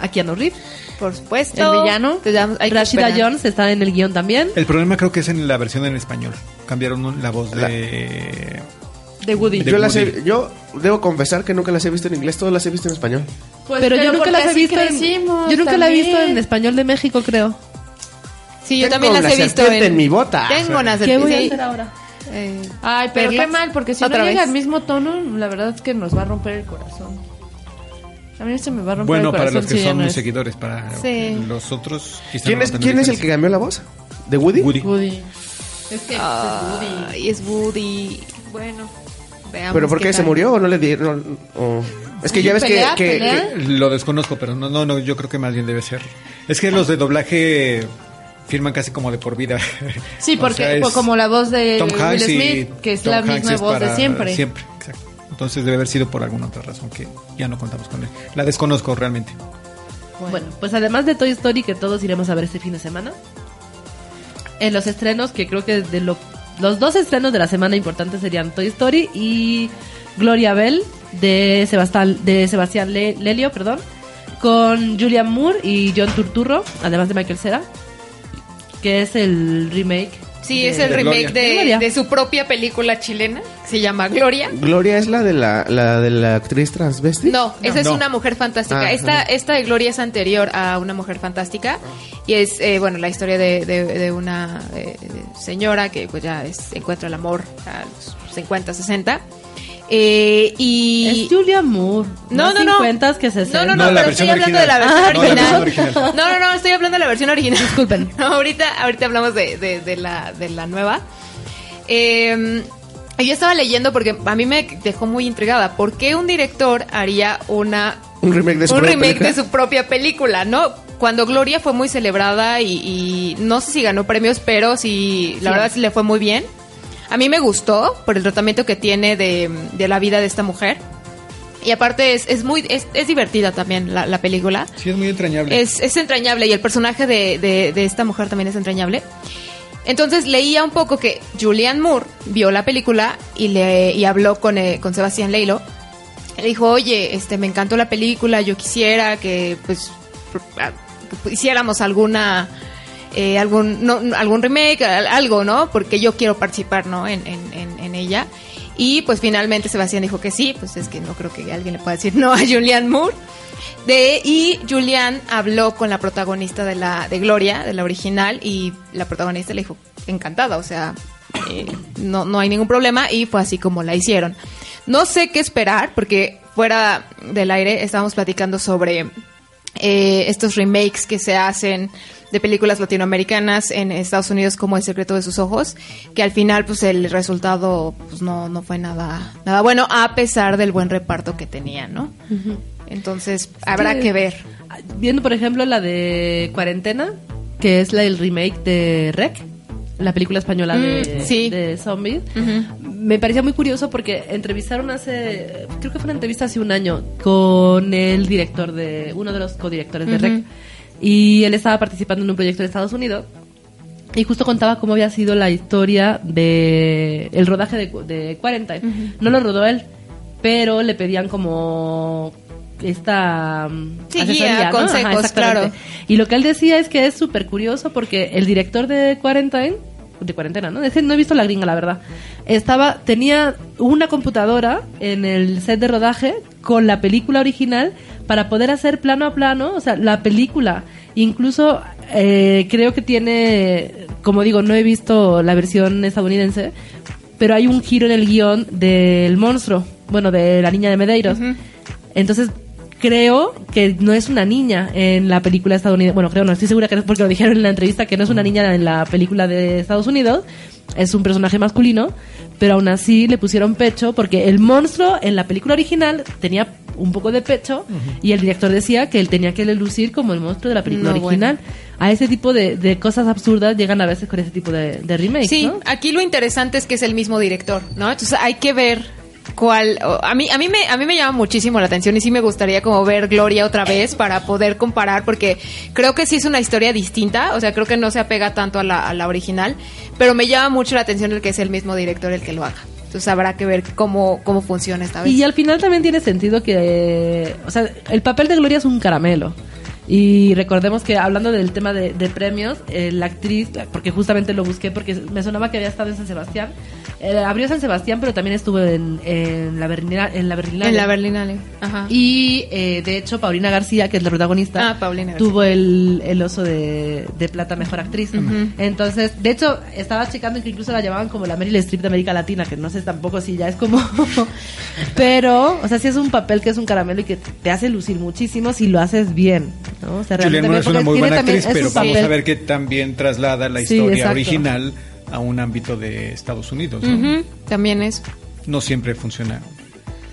a Keanu Reeves. Por supuesto. El villano. Hay Rashida esperar. Jones está en el guion también. El problema creo que es en la versión en español. Cambiaron la voz La- de. De Woody. De Yo, las he- Woody. yo debo confesar que nunca las he visto en inglés, todas las he visto en español. Pues, pero yo nunca las he visto en, yo nunca la he visto también. en español de México, creo. Sí, yo Tengo también las he visto en... en mi bota. Tengo una ¿Qué serpiente. voy a hacer ahora? Eh, Ay, pero ¿Perlas? qué mal, porque si ¿Otra no llega vez? al mismo tono, la verdad es que nos va a romper el corazón. A mí se me va a romper Bueno, el para corazón los que si ya son no mis es seguidores, para Sí. los otros. ¿Quién no es, ¿quién es el que cambió la voz? ¿De Woody? Woody. Woody. Es que Ay, es Woody. Bueno, veamos. ¿Pero por qué se murió o no le dieron? o- Es que ya ves que- pelea, que, pelea. que- Lo desconozco, pero no, no, no, yo creo que más bien debe ser. Es que los de doblaje firman casi como de por vida. Sí, O porque sea, es como la voz de Tom Hanks Smith, que es Tom la Hanks misma es voz de siempre. Siempre, exacto. Entonces debe haber sido por alguna otra razón que ya no contamos con él. La desconozco realmente. Bueno. pues además de Toy Story, que todos iremos a ver este fin de semana, en los estrenos, que creo que de lo- los dos estrenos de la semana importantes serían Toy Story y Gloria Bell de Sebastián, de Sebastián Le- Lelio, perdón, con Julian Moore y John Turturro, además de Michael Cera, que es el remake. Sí, de- es el De remake. De de, su propia película chilena. que Se llama Gloria. Gloria es la de la, la de la actriz transvesti. No, esa es No. una mujer fantástica. Ah, esta, esta de Gloria es anterior a una mujer fantástica y es, eh, bueno, la historia de, de- de una eh, señora que pues ya es- encuentra el amor a los 50, 60. Eh, y... Es Julian Moore. No, no, no. 50 que 60. No, no, no, No, la pero estoy versión hablando de la versión Ah, no, la original. versión original. No, no, no, estoy hablando de la versión original. Disculpen. No, ahorita, ahorita hablamos de, de, de la, de la nueva. Eh, yo estaba leyendo porque a mí me dejó muy intrigada. ¿Por qué un director haría una Un remake de su un propia remake película? de su propia película, ¿no? Cuando Gloria fue muy celebrada y, y no sé si ganó premios, pero sí, la verdad sí le fue muy bien. A mí me gustó por el tratamiento que tiene de, de la vida de esta mujer. Y aparte es, es muy es, es divertida también la, la película. Sí, es muy entrañable. Es, es entrañable y el personaje de, de- de esta mujer también es entrañable. Entonces leía un poco que Julianne Moore vio la película y le y habló con, eh, con Sebastián Leilo. Le dijo, oye, este, me encantó la película, yo quisiera que pues hiciéramos alguna eh, algún no, algún remake, al- algo, ¿no? Porque yo quiero participar, ¿no? En, en, en, en ella. Y pues finalmente Sebastián dijo que sí, pues es que no creo que alguien le pueda decir no a Julianne Moore. De, y Julian habló con la protagonista de la de Gloria, de la original, y la protagonista le dijo encantada, o sea, eh, no, no hay ningún problema, y fue así como la hicieron. No sé qué esperar, porque fuera del aire estábamos platicando sobre eh, estos remakes que se hacen de películas latinoamericanas en Estados Unidos como El secreto de sus ojos, que al final pues el resultado pues no, no fue nada, nada bueno, a pesar del buen reparto que tenían, ¿no? Entonces habrá Sí. que ver. Viendo, por ejemplo, la de Cuarentena, que es la del remake de Rec, la película española de, Mm, sí. de zombies, me parecía muy curioso porque entrevistaron hace, creo que fue una entrevista hace un año, con el director de, uno de los codirectores de Ujú. Rec, y él estaba participando en un proyecto de Estados Unidos. Y justo contaba cómo había sido la historia de el rodaje de, de Quarantine. No lo rodó él, pero le pedían como esta mm, Sí, asesoría, guía, ¿no? consejos, claro. Y lo que él decía es que es súper curioso porque el director de Quarantine, de cuarentena, ¿no? Que no he visto la gringa, la verdad. Estaba, tenía una computadora en el set de rodaje con la película original para poder hacer plano a plano, o sea, la película. Incluso eh, creo que tiene, como digo, no he visto la versión estadounidense, pero hay un giro en el guion del monstruo, bueno, de la niña de Medeiros. Entonces, creo que no es una niña en la película estadounidense. Bueno, creo, no estoy segura que no es porque lo dijeron en la entrevista, que no es una niña en la película de Estados Unidos. Es un personaje masculino, pero aún así le pusieron pecho porque el monstruo en la película original tenía un poco de pecho y el director decía que él tenía que lucir como el monstruo de la película No, original. A ese tipo de, de cosas absurdas llegan a veces con ese tipo de, de remakes, Sí, ¿no? aquí lo interesante es que es el mismo director, ¿no? Entonces hay que ver cuál o- a mí a mí me a mí me llama muchísimo la atención y sí me gustaría como ver Gloria otra vez para poder comparar porque creo que sí es una historia distinta, o sea, creo que no se apega tanto a la, a la original, pero me llama mucho la atención el que es el mismo director el que lo haga. Entonces habrá que ver cómo cómo funciona esta vez. Y al final también tiene sentido que, o sea, el papel de Gloria es un caramelo. Y recordemos que hablando del tema de, de premios, eh, la actriz, porque justamente lo busqué porque me sonaba que había estado en San Sebastián, eh, abrió San Sebastián, pero también estuvo en, en la Berlinale. En la Berlinale. en la Berlinale. Ajá. Y eh, de hecho, Paulina García, que es la protagonista, Ah, Paulina tuvo el, el oso de, de plata mejor actriz. Entonces, de hecho, estaba checando que incluso la llamaban como la Meryl Streep de América Latina, que no sé tampoco si ya es como. Pero, o sea, sí es un papel que es un caramelo y que te hace lucir muchísimo si lo haces bien. ¿No? O sea, Julianne Moore es una muy buena actriz, pero su vamos papel. a ver que también traslada la Sí, historia exacto. original a un ámbito de Estados Unidos. ¿no? Ujú, También es. No siempre funciona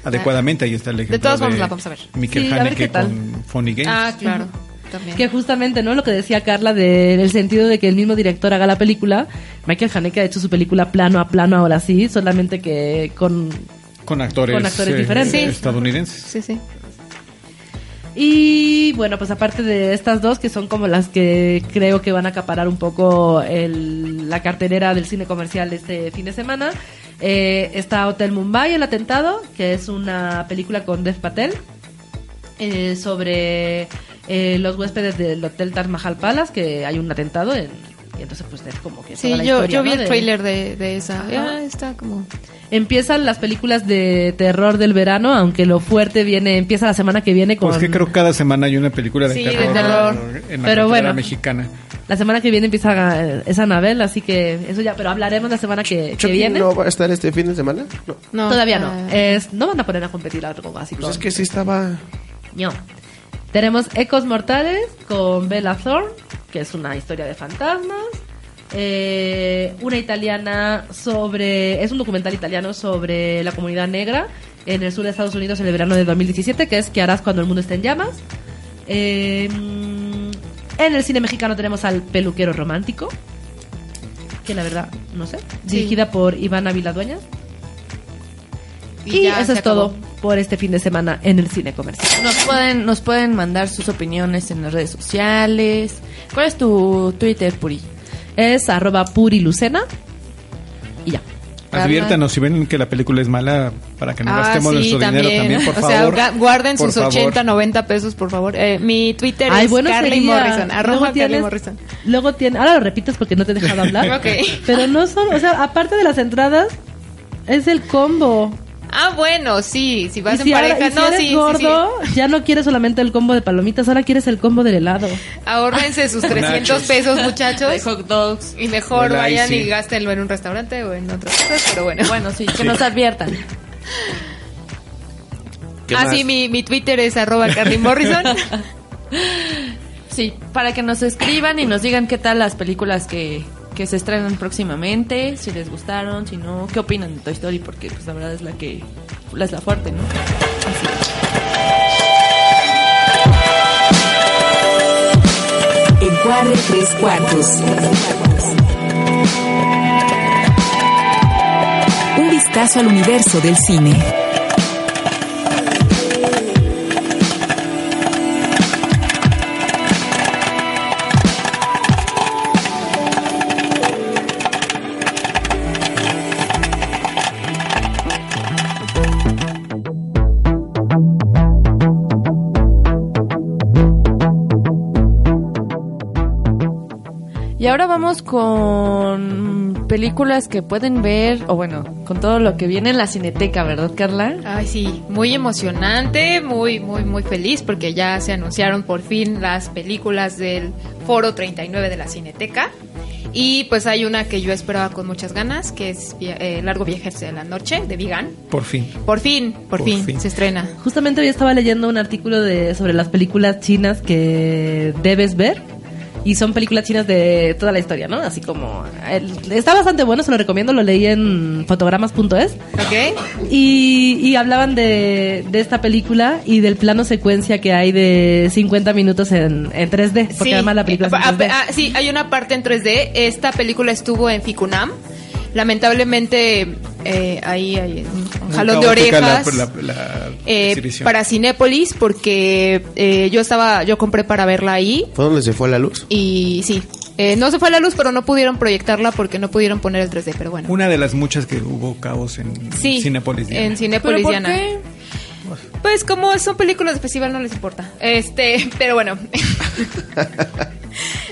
adecuadamente. Ahí está el ejemplo De todas formas la vamos a ver. Michael Sí, a ver Haneke qué tal. con Funny Games. Ah, claro. También. Que justamente, ¿no? Lo que decía Carla de- del sentido de que el mismo director haga la película. Michael Haneke ha hecho su película plano a plano ahora sí, solamente que con... Con actores, Con actores eh, diferentes. Sí. estadounidenses. Sí, sí. Y bueno, pues aparte de estas dos, que son como las que creo que van a acaparar un poco el- la cartelera del cine comercial este fin de semana, eh, está Hotel Mumbai, El Atentado, que es una película con Dev Patel eh, sobre eh, los huéspedes del Hotel Taj Mahal Palace, que hay un atentado en- y entonces pues es como que Sí, toda la yo, historia, yo vi ¿no? el trailer de, de esa. Ajá. Ah, está como... Empiezan las películas de terror del verano, aunque lo fuerte viene, empieza la semana que viene con... Pues que creo que cada semana hay una película de Sí, de terror, terror. en la Pero bueno. mexicana. La semana que viene empieza eh, esa Anabel, así que eso ya, pero hablaremos la semana que, que ¿Chucky viene. no va a estar este fin de semana? No. No, Todavía ah, no. Es, no van a poner a competir algo así. Pues con- es que sí estaba... No. Tenemos Ecos Mortales con Bella Thorne, que es una historia de fantasmas. Eh, una italiana sobre. Es un documental italiano sobre la comunidad negra en el sur de Estados Unidos en el verano de 2017, que es ¿Qué harás cuando el mundo esté en llamas? Eh, en el cine mexicano tenemos al Peluquero Romántico, que la verdad, no sé, Sí. dirigida por Ivana Viladueñas. Y Y, ya eso es todo acabó. por este fin de semana en el cine comercial. Nos pueden, nos pueden mandar sus opiniones en las redes sociales. ¿Cuál es tu Twitter, Puri? Es arroba purilucena. Y ya. Adviértanos si ven que la película es mala para que no Ah, gastemos sí, nuestro dinero también, por o favor. sea, guarden sus favor. 80, 90 pesos, por favor. Eh, mi Twitter Ay, es bueno Carly sería. Morrison. Arroba Luego Carly tienes- Morrison. Luego tiene, ahora lo repites porque no te he dejado hablar. Ok. Pero no son, o sea, aparte de las entradas, es el combo. Ah, bueno, sí, si vas y en si, ahora- pareja. y si no, eres sí, sí, gordo, ya no quieres solamente el combo de palomitas, ahora quieres el combo del helado. Ahórrense sus 300 Nachos. pesos, muchachos. De hot dogs. Y mejor Hola, vayan sí. y gástenlo en un restaurante o en otras cosas, pero bueno. Bueno, sí, que nos adviertan. ¿Qué Ah, más? sí, mi, mi Twitter es arroba Carly Morrison. Sí, para que nos escriban y nos digan qué tal las películas que, que se estrenan próximamente, si les gustaron, si no, qué opinan de Toy Story, porque pues la verdad es la que es la fuerte, ¿no? Encuadre tres cuartos. Un vistazo al universo del cine. Ahora vamos con películas que pueden ver, o bueno, con todo lo que viene en la cineteca, ¿verdad, Carla? Ay, sí, muy emocionante, muy, muy, muy feliz porque ya se anunciaron por fin las películas del Foro 39 de la Cineteca. Y pues hay una que yo esperaba con muchas ganas, que es eh, Largo Viaje hacia la Noche, de Vigan. Por fin. Por fin, por, Por fin, fin. se estrena. Justamente hoy estaba leyendo un artículo de sobre las películas chinas que debes ver. Y son películas chinas de toda la historia, ¿no? Así como... el- está bastante bueno, se lo recomiendo, lo leí en fotogramas.es. ¿Ok? Y, y hablaban de, de esta película y del plano secuencia que hay de 50 minutos en, en 3D. Porque Sí, además la película es en 3D. ah, ah, sí, hay una parte en 3D. Esta película estuvo en Ficunam. Lamentablemente, eh, ahí hay un jalón de la- orejas. la- la eh, para Cinépolis, porque eh, yo estaba, yo compré para verla ahí. ¿Fue donde se fue la luz? Y sí, eh, no se fue a la luz, pero no pudieron proyectarla porque no pudieron poner el 3D, pero bueno. Una de las muchas que hubo caos en Sí, Cinépolis. Diana. en Cinépolis ¿Pero por qué? Pues como son películas de festival no les importa. Este, pero bueno.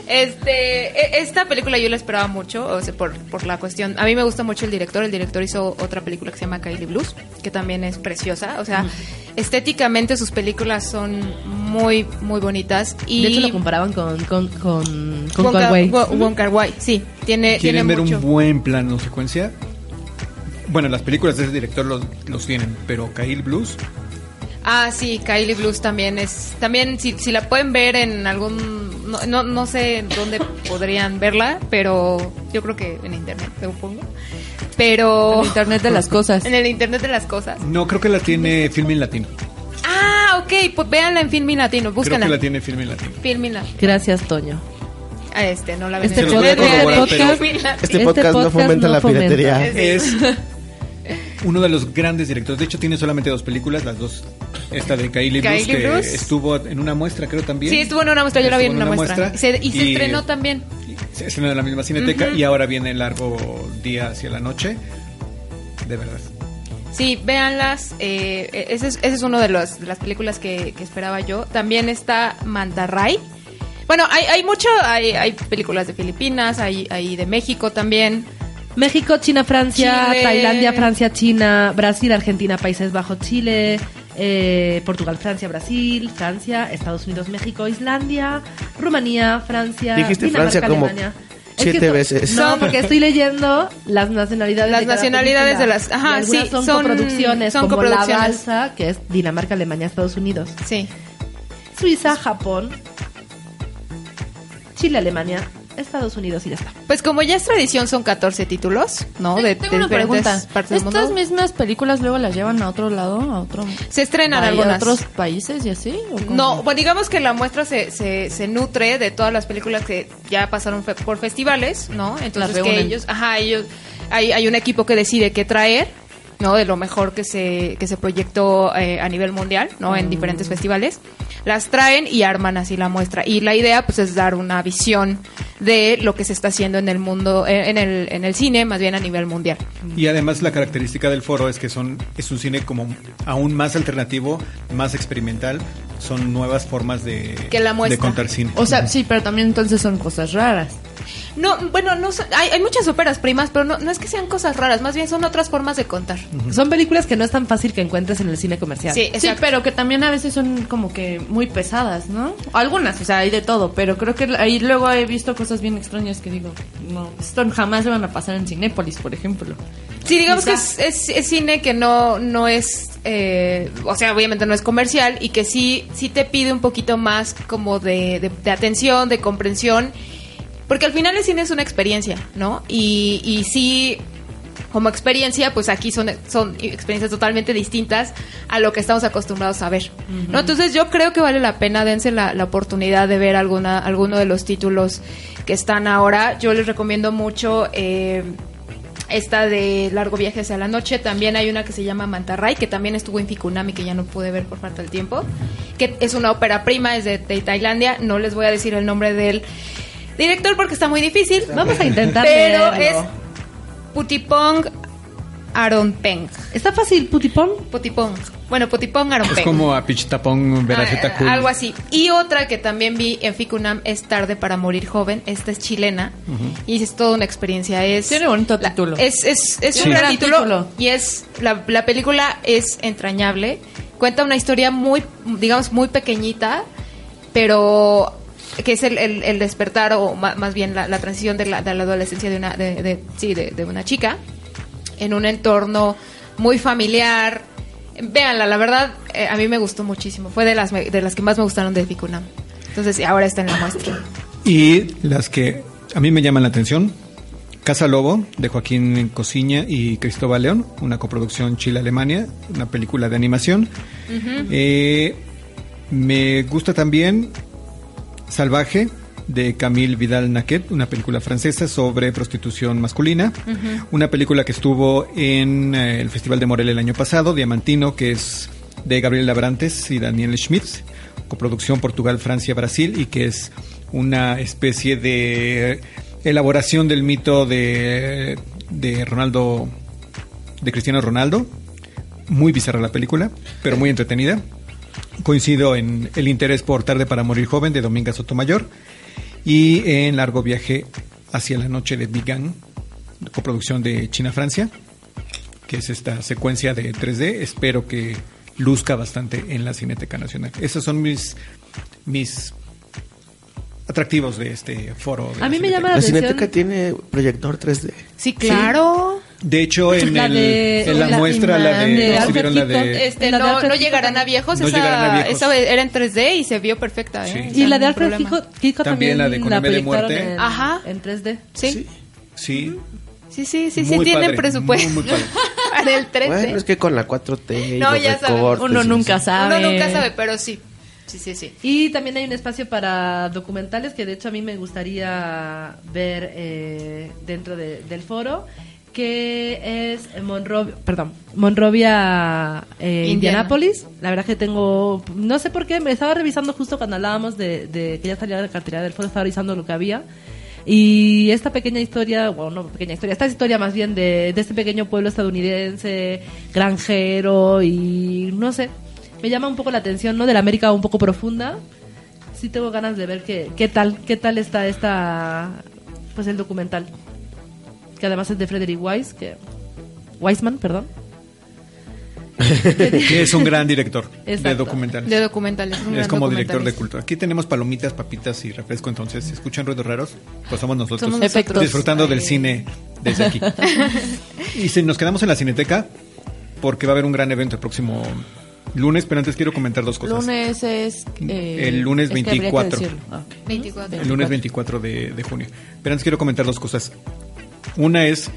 este, e- esta película yo la esperaba mucho, o sea, por, por la cuestión. A mí me gusta mucho el director. El director hizo otra película que se llama Kylie Blues, que también es preciosa. O sea, estéticamente sus películas son muy, muy bonitas. Y de hecho lo comparaban con, con, con, con Wong Kar- Kar-wai. Wo- Wong Kar-wai, sí, tiene, tiene ¿Quieren ver mucho. un buen plano secuencia? Bueno, las películas de ese director los, los tienen, pero Kyle Blues, Ah, sí, Kylie Blues también es. También, si, si la pueden ver en algún. No, no, no sé dónde podrían verla, pero yo creo que en internet, supongo. Pero. El Internet de las cosas. En el internet de las cosas. no creo que la tiene Filmin Latino. Ah, ok, pues véanla en Filmin Latino, Creo búscanla. que la tiene Filmin Latino. Filmin Latino. Gracias, Toño. Ah, este, no la ven Este en a en Latino. Este, podcast, no podcast fomenta no la fomenta. piratería. Es uno de los grandes directores. De hecho, tiene solamente dos películas, las dos. Esta de Kylie Kylie que estuvo en una muestra, creo también. Sí, estuvo en una muestra, yo la vi en una muestra. Se- y se estrenó también. Se estrenó en la misma cineteca y ahora viene el largo día hacia la noche. De verdad. Sí, véanlas. Eh, ese, es, ese es uno de, los, de las películas que, que esperaba yo. También está Mantarray. Bueno, hay, hay mucho, hay, hay películas de Filipinas, hay, hay de México también. México, China, Francia, Chile. Tailandia, Francia, China, Brasil, Argentina, Países Bajos, Chile, eh, Portugal, Francia, Brasil, Francia, Estados Unidos, México, Islandia, Rumanía, Francia, Dijiste Dinamarca, Francia como Alemania. siete esto- veces. No, porque estoy leyendo las nacionalidades Las de cada nacionalidades película. de las- ajá, Y sí, son, son- coproducciones, son como coproducciones. La Balsa, que es Dinamarca, Alemania, Estados Unidos. Sí. Suiza, Japón, Chile, Alemania, Estados Unidos y ya está. Pues como ya es tradición, son 14 títulos, ¿no? De, Tengo de una pregunta. partes del ¿Estas mundo. mismas películas luego las llevan a otro lado, a otro Se estrenan a algunas. otros países y así? ¿o? No, bueno, digamos que la muestra se, se, se nutre de todas las películas que ya pasaron fe- por festivales, ¿no? Entonces que ellos, ajá, ellos, hay, hay un equipo que decide qué traer, ¿no? De lo mejor que se, que se proyectó eh, a nivel mundial, ¿no? En diferentes festivales. Las traen y arman así la muestra. Y la idea, pues, es dar una visión de lo que se está haciendo en el mundo, eh, en, el, en el cine, más bien a nivel mundial. Y además la característica del foro es que son es un cine como aún más alternativo, más experimental, son nuevas formas de, Que la muestra. de contar cine. O sea, sí, pero también entonces son cosas raras. No, bueno, no hay, hay muchas óperas primas, pero no, no es que sean cosas raras, más bien son otras formas de contar. Son películas que no es tan fácil que encuentres en el cine comercial. Sí, Sí, pero que también a veces son como que muy pesadas, ¿no? Algunas, o sea, hay de todo, pero creo que ahí luego he visto cosas bien extrañas que digo, no, esto jamás se van a pasar en Cinépolis, por ejemplo. Sí, digamos Quizá. que es, es- es cine que no, no es, eh, o sea, obviamente no es comercial y que sí, sí te pide un poquito más como de, de- de atención, de comprensión, porque al final el cine es una experiencia, ¿no? Y, y sí, como experiencia, pues aquí son, son experiencias totalmente distintas a lo que estamos acostumbrados a ver, ¿no? Entonces yo creo que vale la pena, dense la, la oportunidad de ver alguna, alguno de los títulos que están ahora. Yo les recomiendo mucho... eh, esta de Largo Viaje hacia la Noche. También hay una que se llama Mantarray, que también estuvo en Ficunami, que ya no pude ver por falta del tiempo. Que es una ópera prima, es de, de Tailandia. No les voy a decir el nombre del director porque está muy difícil. Vamos a intentar Pero leerlo. es Putipong Aronpeng. ¿Está fácil, Putipong? Putipong. Bueno, Putipong Aronpeng. es como a Pichtapong Veraceta Ah, Cool. Algo así. Y otra que también vi en Ficunam es Tarde para Morir Joven. Esta es chilena. Y es toda una experiencia. Es, Tiene bonito la- título. Es, es, es Sí. un gran Gran título, título. Y es la, la película es entrañable. Cuenta una historia muy, digamos, muy pequeñita. Pero que es el, el- el despertar o más bien la, la transición de la, de la adolescencia de una, de, de- sí, de, de una chica en un entorno muy familiar. Véanla, la verdad, eh, a mí me gustó muchísimo. Fue de las, de las que más me gustaron de Ficunam. Entonces, ahora está en la muestra. Y las que a mí me llaman la atención, Casa Lobo, de Joaquín Cosiña y Cristóbal León, una coproducción Chile-Alemania, una película de animación. Eh, me gusta también Salvaje, de Camille Vidal Naquet, una película francesa sobre prostitución masculina. Una película que estuvo en eh, el Festival de Morelia el año pasado, Diamantino, que es de Gabriel Labrantes y Daniel Schmidt, coproducción Portugal, Francia, Brasil, y que es una especie de elaboración del mito de, de Ronaldo, de Cristiano Ronaldo. Muy bizarra la película, pero muy entretenida. Coincido en el interés por Tarde para Morir Joven de Dominga Sotomayor y en Largo Viaje hacia la Noche de Big Gang, coproducción de China-Francia, que es esta secuencia de 3D. Espero que luzca bastante en la Cineteca Nacional. Esos son mis, mis atractivos de este foro. de A mí me llama la La atención. Cineteca tiene proyector 3D. Sí, claro. De hecho, en, La el- de- en la, la- muestra, la de, de exhibieron la Alfred de... Este, La de no, no llegarán a viejos. No esa, llegarán a viejos. esa era en 3D y se vio perfecta. ¿eh? Sí. Sea, Y la de Alfred. Hitchcock, También también, la de Economía de proyectaron Muerte. En, Ajá. en 3D. Sí, Sí, sí, sí, sí, sí, tienen presupuesto. muy, muy padre. Para el 3D. Bueno, es que con la 4T y No, los ya recortes Uno nunca sabe. Uno nunca sabe, pero sí. Sí, sí, sí. Y también hay un espacio para documentales que de hecho a mí me gustaría ver eh, dentro de- del foro, que es Monrovia, perdón, Monrovia eh, Indiana. Indianápolis. La verdad que tengo, no sé por qué, me estaba revisando justo cuando hablábamos de, de que ya salía la cartera del foro, estaba revisando lo que había. Y esta pequeña historia, bueno, no pequeña historia, esta historia más bien de, de este pequeño pueblo estadounidense, granjero y no sé, me llama un poco la atención, ¿no? De la América un poco profunda. Sí tengo ganas de ver qué, qué tal, qué tal está esta, pues el documental. Que además es de Frederick Weiss, que... Weissman, perdón. que es un gran director de Exacto. documentales. De documentales. un Es gran como director de culto. Aquí tenemos palomitas, papitas y refresco, entonces si escuchan ruidos raros, pues somos nosotros Somos nosotros. disfrutando del cine desde aquí. y si nos quedamos en la cineteca, porque va a haber un gran evento el próximo lunes, pero antes quiero comentar dos cosas. Lunes es... eh, El lunes es que habría que 24. decirlo. Ah, ok. 24. El lunes 24 de, de junio. Pero antes quiero comentar dos cosas. Una es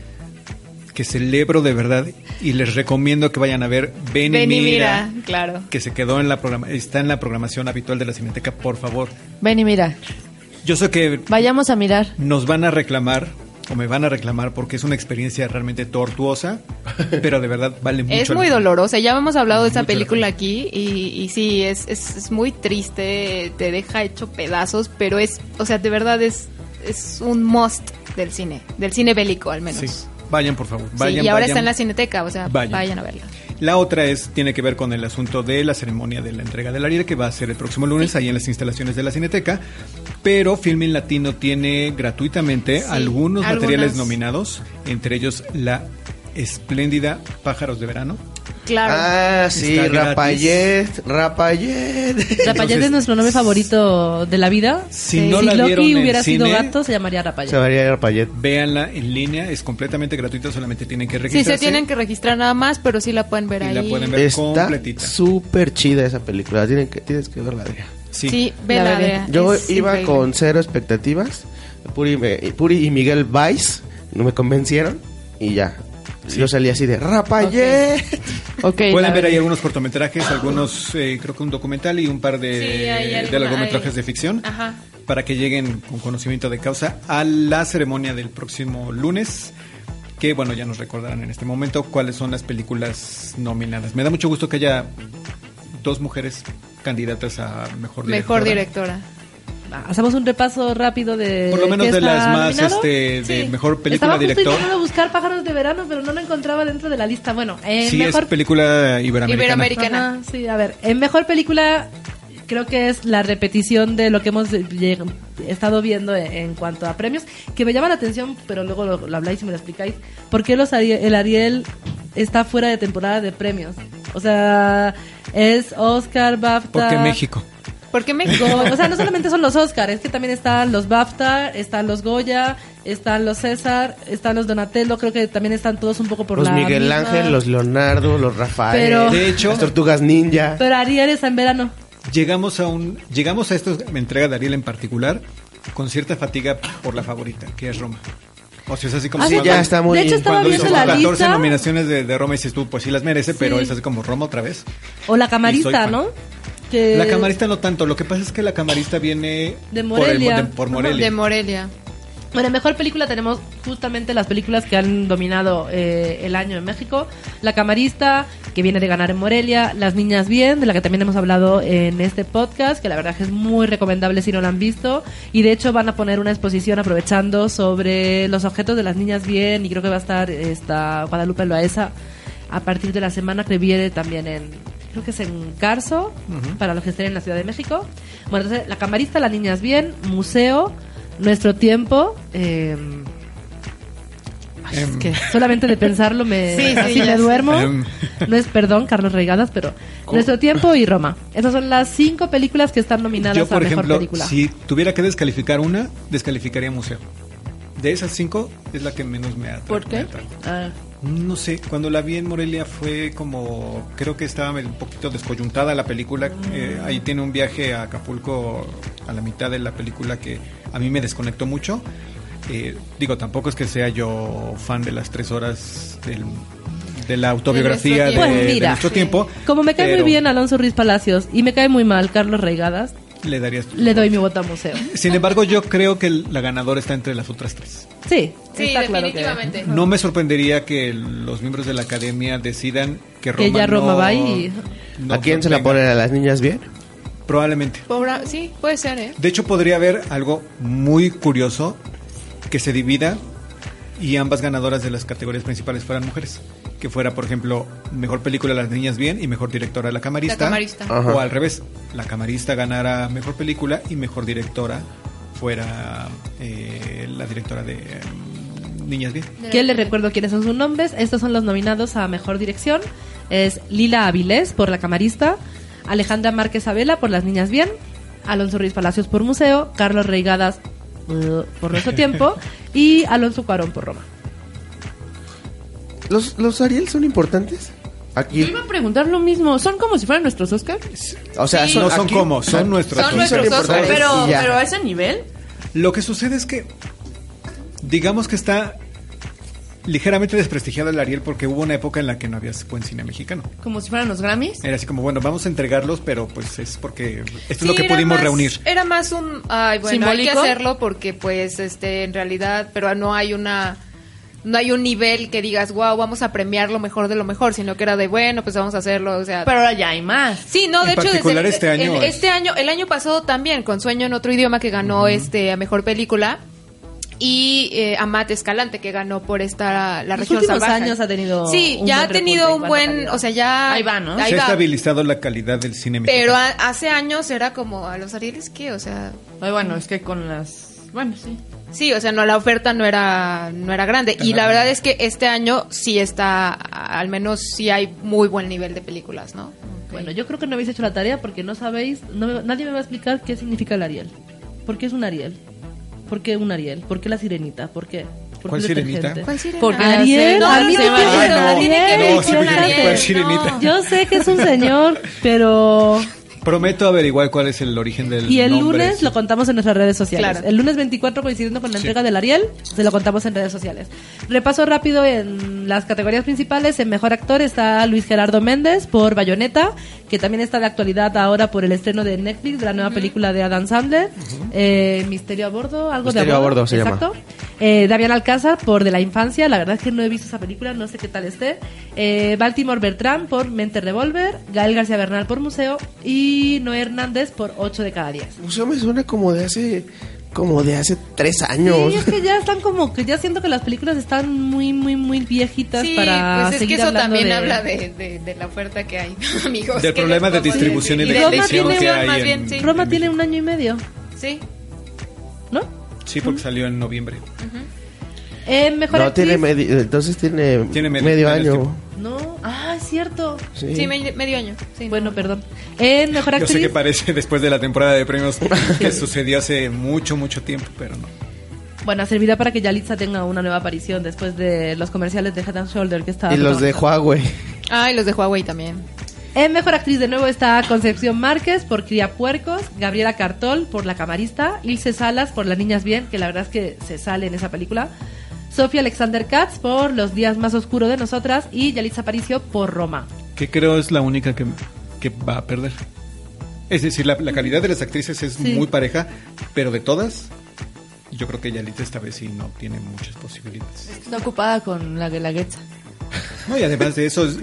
que celebro de verdad y les recomiendo que vayan a ver Ven, y Ven y Mira, mira, claro. que se quedó en la programa está en la programación habitual de la Cineteca, por favor. Ven y mira, Yo sé que vayamos a mirar. nos van a reclamar o me van a reclamar porque es una experiencia realmente tortuosa, pero de verdad vale mucho. Es muy dolorosa. Ya hemos hablado de la película aquí y, y sí, es, es, es muy triste, te deja hecho pedazos, pero es, o sea, de verdad es, es un must del cine, del cine bélico al menos. Sí, vayan por favor. Sí, Vayan, y ahora vayan. está en la cineteca, o sea, Vayan. vayan, a verla. La otra es tiene que ver con el asunto de la ceremonia de la entrega del Ariel que va a ser el próximo lunes ahí en las instalaciones de la Cineteca, pero Filmin Latino tiene gratuitamente Sí, algunos algunas. materiales nominados, entre ellos la espléndida Pájaros de Verano. Claro. Ah, sí. Rapayet, Rapayet. Rapayet es nuestro nombre favorito de la vida. Si no la Loki vieron en hubiera sido cine- gato, se llamaría Rapayet. Se varía Rapayet. Véanla en línea, es completamente gratuita, solamente tienen que Sí, registrarse. se tienen que registrar nada más, pero sí la pueden ver Y ahí. la pueden ver Está completita. súper chida esa película. Tienen que, tienes que verla, Adrián. Sí. Sí, La vela, Yo es iba increíble. con cero expectativas. Puri, me- Puri y Miguel Weiss no me convencieron y ya. Yo salí así de Rapayet. Ok, Pueden la ver ahí algunos cortometrajes, algunos, eh, creo que un documental y un par de, Sí, largometrajes hay- de ficción Ajá. para que lleguen con conocimiento de causa a la ceremonia del próximo lunes. Que bueno, ya nos recordarán en este momento cuáles son las películas nominadas. Me da mucho gusto que haya dos mujeres candidatas a mejor directora. Mejor directora. Hacemos un repaso rápido de. Por lo menos de las más nominado. este, de Sí. mejor película Estaba director. intentando buscar pájaros de verano, pero no lo encontraba dentro de la lista. Bueno, en Sí, mejor es película iberoamericana. Iberoamericana. Ajá, sí, a ver, en mejor película creo que es la repetición de lo que hemos eh, estado viendo en, en cuanto a premios, que me llama la atención, pero luego lo, lo habláis y me lo explicáis. ¿Por qué los Ari- el Ariel está fuera de temporada de premios? O sea, es Oscar, BAFTA... Porque México. ¿Por qué México? O sea, no solamente son los Oscar, es que también están los BAFTA, están los Goya, están los César, están los Donatello, creo que también están todos un poco por Los la Miguel misma- Ángel, los Leonardo, los Rafael. Pero- De hecho- las Tortugas Ninja. Pero Ariel está en verano. Llegamos a un llegamos a esta entrega de Ariel en particular con cierta fatiga por la favorita, que es Roma. O sea, es así como Ah, Sí, ya está muy. De hecho, estaba cuando viendo hizo la 14 lista. nominaciones de, de Roma y dices tú, pues sí las merece, pero es así como Roma otra vez. O la camarista. ¿no? Que La camarista no tanto, lo que pasa es que la camarista viene De por, el- Morelia. de- por Morelia. De Morelia. Bueno, en mejor película tenemos justamente las películas que han dominado eh, el año en México. La Camarista, que viene de ganar en Morelia. Las Niñas Bien, de la que también hemos hablado en este podcast, que la verdad que es muy recomendable si no la han visto. Y de hecho van a poner una exposición aprovechando sobre los objetos de las Niñas Bien. Y creo que va a estar esta Guadalupe Loaesa a partir de la semana que viene también en... Creo que es en Carso, para los que estén en la Ciudad de México. Bueno, entonces, La Camarista, Las Niñas Bien, Museo, Nuestro Tiempo... eh, ay, es Em. que solamente de pensarlo me, Sí, sí, me duermo. Em. No es perdón, Carlos Reigadas, pero Nuestro Tiempo y Roma. Esas son las cinco películas que están nominadas Yo, por a Mejor ejemplo, Película. si tuviera que descalificar una, descalificaría Museo. De esas cinco, es la que menos me atrae. ¿Por qué? Ah, No sé, cuando la vi en Morelia fue como, creo que estaba un poquito descoyuntada la película. eh, ahí tiene un viaje a Acapulco a la mitad de la película que a mí me desconectó mucho. Eh, digo, tampoco es que sea yo fan de las tres horas del- de la autobiografía de, tiempo. Pues de mira, nuestro tiempo. como me cae pero muy bien Alonso Ruiz Palacios y me cae muy mal Carlos Reigadas, Le darías tu le doy voto. mi voto a Museo. Sin embargo, yo creo que la ganadora está entre las otras tres. Sí, Sí, está claro que- definitivamente. No me sorprendería que los miembros de la academia decidan que Roma, Que ya Roma no- va y- no ¿A quién se la ponen a las niñas bien? Probablemente. Pobre- sí, puede ser, ¿eh? De hecho, podría haber algo muy curioso que se divida y ambas ganadoras de las categorías principales fueran mujeres. Que fuera, por ejemplo, mejor película Las Niñas Bien y mejor directora La Camarista. La Camarista. Ajá. O al revés, La Camarista ganara mejor película y mejor directora fuera eh, la directora de eh, Niñas Bien. Que les recuerdo quiénes son sus nombres. Estos son los nominados a Mejor Dirección. Es Lila Avilés por La Camarista, Alejandra Márquez Abela por Las Niñas Bien, Alonso Ruiz Palacios por Museo, Carlos Reigadas por Nuestro Tiempo y Alonso Cuarón por Roma. ¿Los, los Ariel son importantes? Yo Aquí. iba a preguntar lo mismo. ¿Son como si fueran nuestros Oscars? O sea, no son aquí- como, son nuestros Son nuestros importantes Oscars, y ya. a ese nivel. Lo que sucede es que, digamos que está ligeramente desprestigiado el Ariel porque hubo una época en la que no había buen cine mexicano. Como si fueran los Grammys. Era así como, bueno, vamos a entregarlos, pero pues es porque esto es lo que pudimos más- reunir. Era más un, ay, bueno, hay que hacerlo porque pues este en realidad, pero no hay una no hay un nivel que digas, wow, vamos a premiar lo mejor de lo mejor, sino que era de, bueno, pues vamos a hacerlo, o sea... Pero ahora ya hay más. Sí, no, de En hecho, particular desde este año el, es- este año, el año pasado también, con Sueño en otro idioma que ganó este a mejor película y eh, Amat Escalante que ganó por esta la Los región últimos salvaje. años ha tenido Sí, ya ha tenido un buen, calidad. o sea, ya Ahí va, ¿no? ahí Se ha estabilizado la calidad del cine mexicano. Pero a- hace años era como a los Arieles qué, o sea, Ay, bueno, es que con las... Bueno, sí. Sí, o sea, no la oferta no era no era grande y la verdad es que este año sí está al menos sí hay muy buen nivel de películas, ¿no? Bueno, yo creo que no habéis hecho la tarea porque no sabéis, no me- nadie me va a explicar qué significa el Ariel. ¿Por qué es un Ariel? ¿Por qué un Ariel? ¿Por qué la sirenita? ¿Por qué? ¿Por ¿Cuál qué sirenita? ¿Cuál sirena? Porque la Ariel, serie- a mí no, Ariel, No, no. sirenita. Yo sé que es un señor, pero... Prometo averiguar cuál es el origen del Y el nombre. lunes lo contamos en nuestras redes sociales. Claro. El lunes 24, coincidiendo con la Sí. entrega del Ariel, se lo contamos en redes sociales. Repaso rápido en las categorías principales. En Mejor Actor está Luis Gerardo Méndez por Bayonetta, que también está de actualidad ahora por el estreno de Netflix de la nueva película de Adam Sandler. Eh, Misterio a bordo, algo Misterio de a bordo se Exacto. Eh, Damián Alcázar por De la Infancia, la verdad es que no he visto esa película, no sé qué tal esté. Eh, Baltimore Bertrand por Mente Revolver, Gael García Bernal por Museo y Noé Hernández por 8 de cada 10. Museo me suena como de hace como de hace tres años. Sí, es que ya están como que ya siento que las películas están muy, muy, muy viejitas Sí, para pues es que eso también de... habla de, de- de la oferta que hay, amigos. Del ¿qué problema de distribución y de Roma edición tiene que hay más en- bien, sí. Roma en tiene México. un año y medio, Sí. ¿no? Sí, porque salió en noviembre. Eh, mejor No, actriz. tiene medio, entonces tiene, Tiene medio- año. No, ah, es cierto. Sí. Sí, me- medio año. Sí, Bueno, perdón. En mejor Yo sé actriz. que parece después de la temporada de premios que sucedió hace mucho, mucho tiempo, pero no. Bueno, servirá para que Yalitza tenga una nueva aparición después de los comerciales de Head and Shoulder que estaba Y los de Huawei. Ah, y los de Huawei también. En mejor actriz de nuevo está Concepción Márquez por Cría Puercos, Gabriela Cartol por La Camarista, Ilse Salas por Las Niñas Bien, que la verdad es que se sale en esa película, Sofía Alexander Katz por Los Días Más Oscuros de Nosotras y Yalitza Aparicio por Roma. Que creo es la única que, que va a perder. Es decir, la, la calidad de las actrices es Sí. muy pareja, pero de todas, yo creo que Yalitza esta vez sí no tiene muchas posibilidades. Está ocupada con la Guelaguetza. No, y además de eso, es-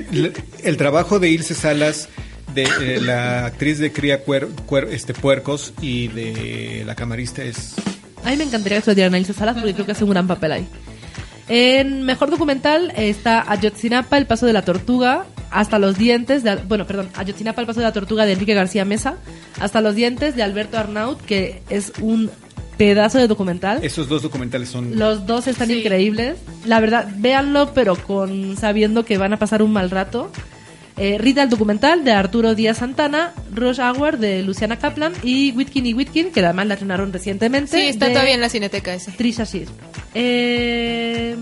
el, trabajo de Ilse Salas, de eh, la actriz de Cría Cuer- Cuer- este, Puercos y de la camarista es... A mí me encantaría que se lo dieran a Ilse Salas porque creo que hace un gran papel ahí. En mejor documental está Ayotzinapa, El Paso de la Tortuga, hasta los dientes de... Bueno, perdón, Ayotzinapa, El Paso de la Tortuga de Enrique García Mesa, hasta los dientes de Alberto Arnaut, que es un pedazo de documental. Esos dos documentales son... Los dos están increíbles. La verdad, véanlo, pero con sabiendo que van a pasar un mal rato. Eh, Rita el documental de Arturo Díaz Santana, Rush Hour de Luciana Kaplan y Whitkin y Whitkin, que además la estrenaron recientemente. Sí, está todavía en la cineteca ese. Trisha Shir. Eh,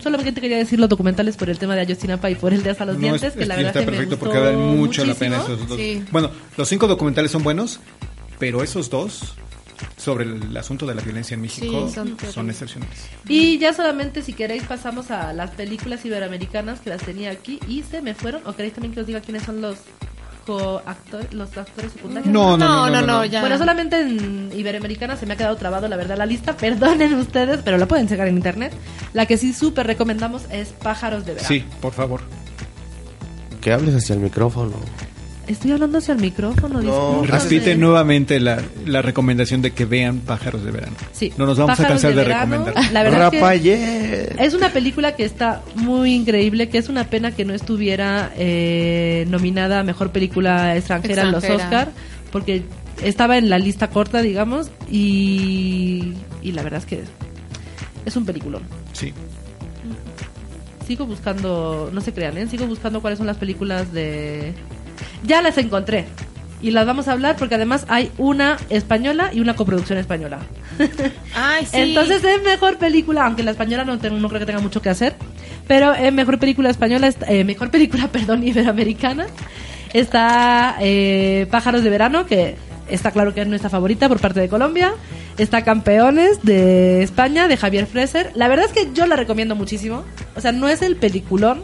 solamente quería decir los documentales por el tema de Ayotzinapa y por el de Hasta los No, Dientes, es- que la verdad está que me perfecto gustó porque valen mucho la pena esos dos. Sí. Bueno, los cinco documentales son buenos, pero esos dos sobre el asunto de la violencia en México Sí, son excepcionales. Y ya solamente si queréis pasamos a las películas iberoamericanas que las tenía aquí y se me fueron. ¿O queréis también que os diga quiénes son los coactores, los actores secundarios? No, no, No, no, no, no, no, no. ya. Bueno, solamente en Iberoamericana se me ha quedado trabado, la verdad, la lista. Perdonen ustedes, pero la pueden checar en internet. La que sí súper recomendamos es Pájaros de Verano. Sí, por favor. Que hables hacia el micrófono. Estoy hablando hacia el micrófono, discúlpame. Repite nuevamente la, la recomendación de que vean Pájaros de Verano. Sí. No nos vamos Pájaros a cansar de, Verano. recomendar. La verdad es que Rapayet. es una película que está muy increíble, que es una pena que no estuviera eh, nominada a Mejor Película Extranjera, en los. Oscar, porque estaba en la lista corta, digamos, y, y la verdad es que es un peliculón. Sí. Sigo buscando, no se crean, ¿eh? sigo buscando cuáles son las películas de... Ya las encontré. Y las vamos a hablar porque además hay una española y una coproducción española. Ay, sí. Entonces es mejor película, aunque la española no, tengo- no creo que tenga mucho que hacer. Pero en mejor película española, eh, mejor película, perdón, iberoamericana, está eh, Pájaros de Verano, que está claro que es nuestra favorita por parte de Colombia. Está Campeones de España, de Javier Freser. La verdad es que yo la recomiendo muchísimo. O sea, no es el peliculón.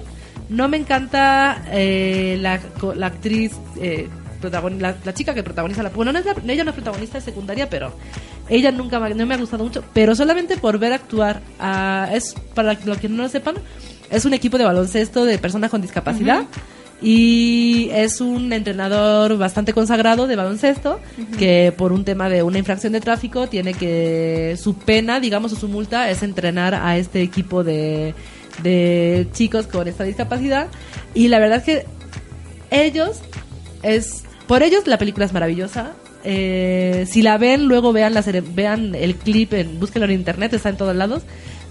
No me encanta eh, la, la actriz, eh, la, la chica que protagoniza la... Bueno, no es la- ella no es protagonista, es secundaria, pero ella nunca me, no me ha gustado mucho. Pero solamente por ver actuar, a- es para los que no lo sepan, es un equipo de baloncesto de personas con discapacidad. Y es un entrenador bastante consagrado de baloncesto que por un tema de una infracción de tráfico tiene que su pena, digamos, o su multa es entrenar a este equipo de, de chicos con esta discapacidad. Y la verdad es que ellos es por ellos la película es maravillosa. Eh, si la ven, luego vean la cere- vean el clip, en, búsquenlo en internet, está en todos lados,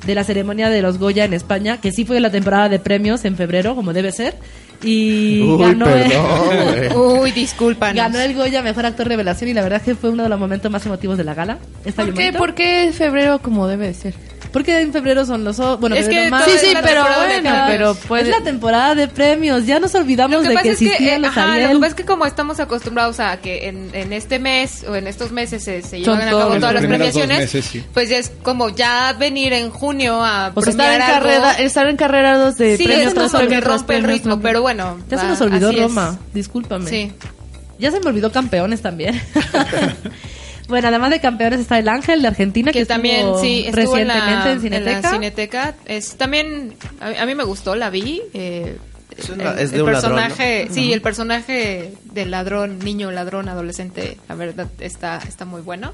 de la ceremonia de los Goya en España, que sí fue la temporada de premios en febrero, como debe ser. Y Uy, ganó, el- Uy, disculpa. ganó el Goya Mejor Actor Revelación y la verdad es que fue uno de los momentos más emotivos de la gala. ¿Por qué. ¿Por qué febrero como debe de ser? Porque en febrero son los... o- Bueno, Es que marzo, todo Sí, sí, es la pero temporada de bueno, premios. pero puede... Es la temporada de premios, ya nos olvidamos Lo que de pasa que es que, existían eh, los lo que pasa es que como estamos acostumbrados a que en, en este mes o en estos meses se, se llevan a cabo todas las dos premiaciones, meses, sí. pues ya es como ya venir en junio a O sea, estar en, algo. carrera, estar en carrerados de Sí, premios tras premios rompe el ritmo, pero bueno. Ya se nos olvidó es. Roma, discúlpame. Sí. Ya se me olvidó campeones también. bueno, además de campeones está el Ángel de Argentina que, que también estuvo sí estuvo en recientemente la, en, Cineteca. en la Cineteca. Es también a, a mí me gustó, la vi. eh, Es una- el, es de el un ladrón, personaje, sí, el personaje del ladrón, niño ladrón, adolescente, la verdad está está muy bueno.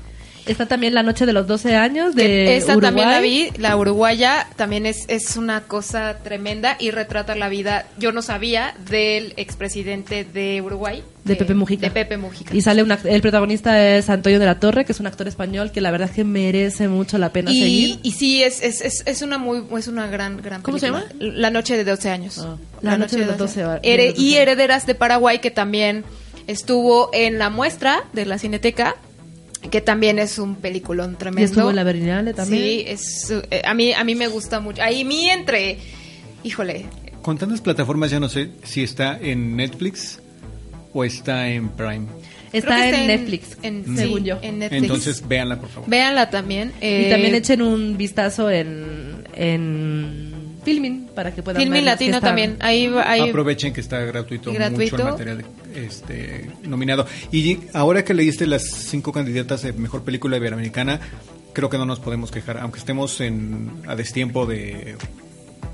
Está también la noche de los 12 años de Esa Uruguay. también la vi, la uruguaya también es, es una cosa tremenda y retrata la vida, yo no sabía, del expresidente de Uruguay. De eh, Pepe Mujica. De Pepe Mujica. Y sale un act- el protagonista es Antonio de la Torre, que es un actor español que la verdad es que merece mucho la pena y, seguir. y sí, es, es, es, es una muy es una gran, gran ¿Cómo se película. La noche de 12 años. Ah, La noche de 12 de los 12 y. Herederas de Paraguay, que también estuvo en la muestra de la Cineteca, que también es un peliculón tremendo. Y estuvo en la Berlinale también. Sí, es, eh, a, mí, a mí me gusta mucho. Ahí mi entre... Híjole, Con tantas plataformas ya no sé si está en Netflix o está en Prime. Está en está Netflix, en- según sí, yo. en Netflix. Entonces véanla, por favor. Véanla también. eh, y también echen un vistazo en, en Filmin para que puedan Filmin Latino están. también. Ahí, Aprovechen que está gratuito, ¿Y gratuito? mucho el material este, nominado. Y ahora que leíste las cinco candidatas de mejor película iberoamericana, creo que no nos podemos quejar, aunque estemos en, a destiempo de,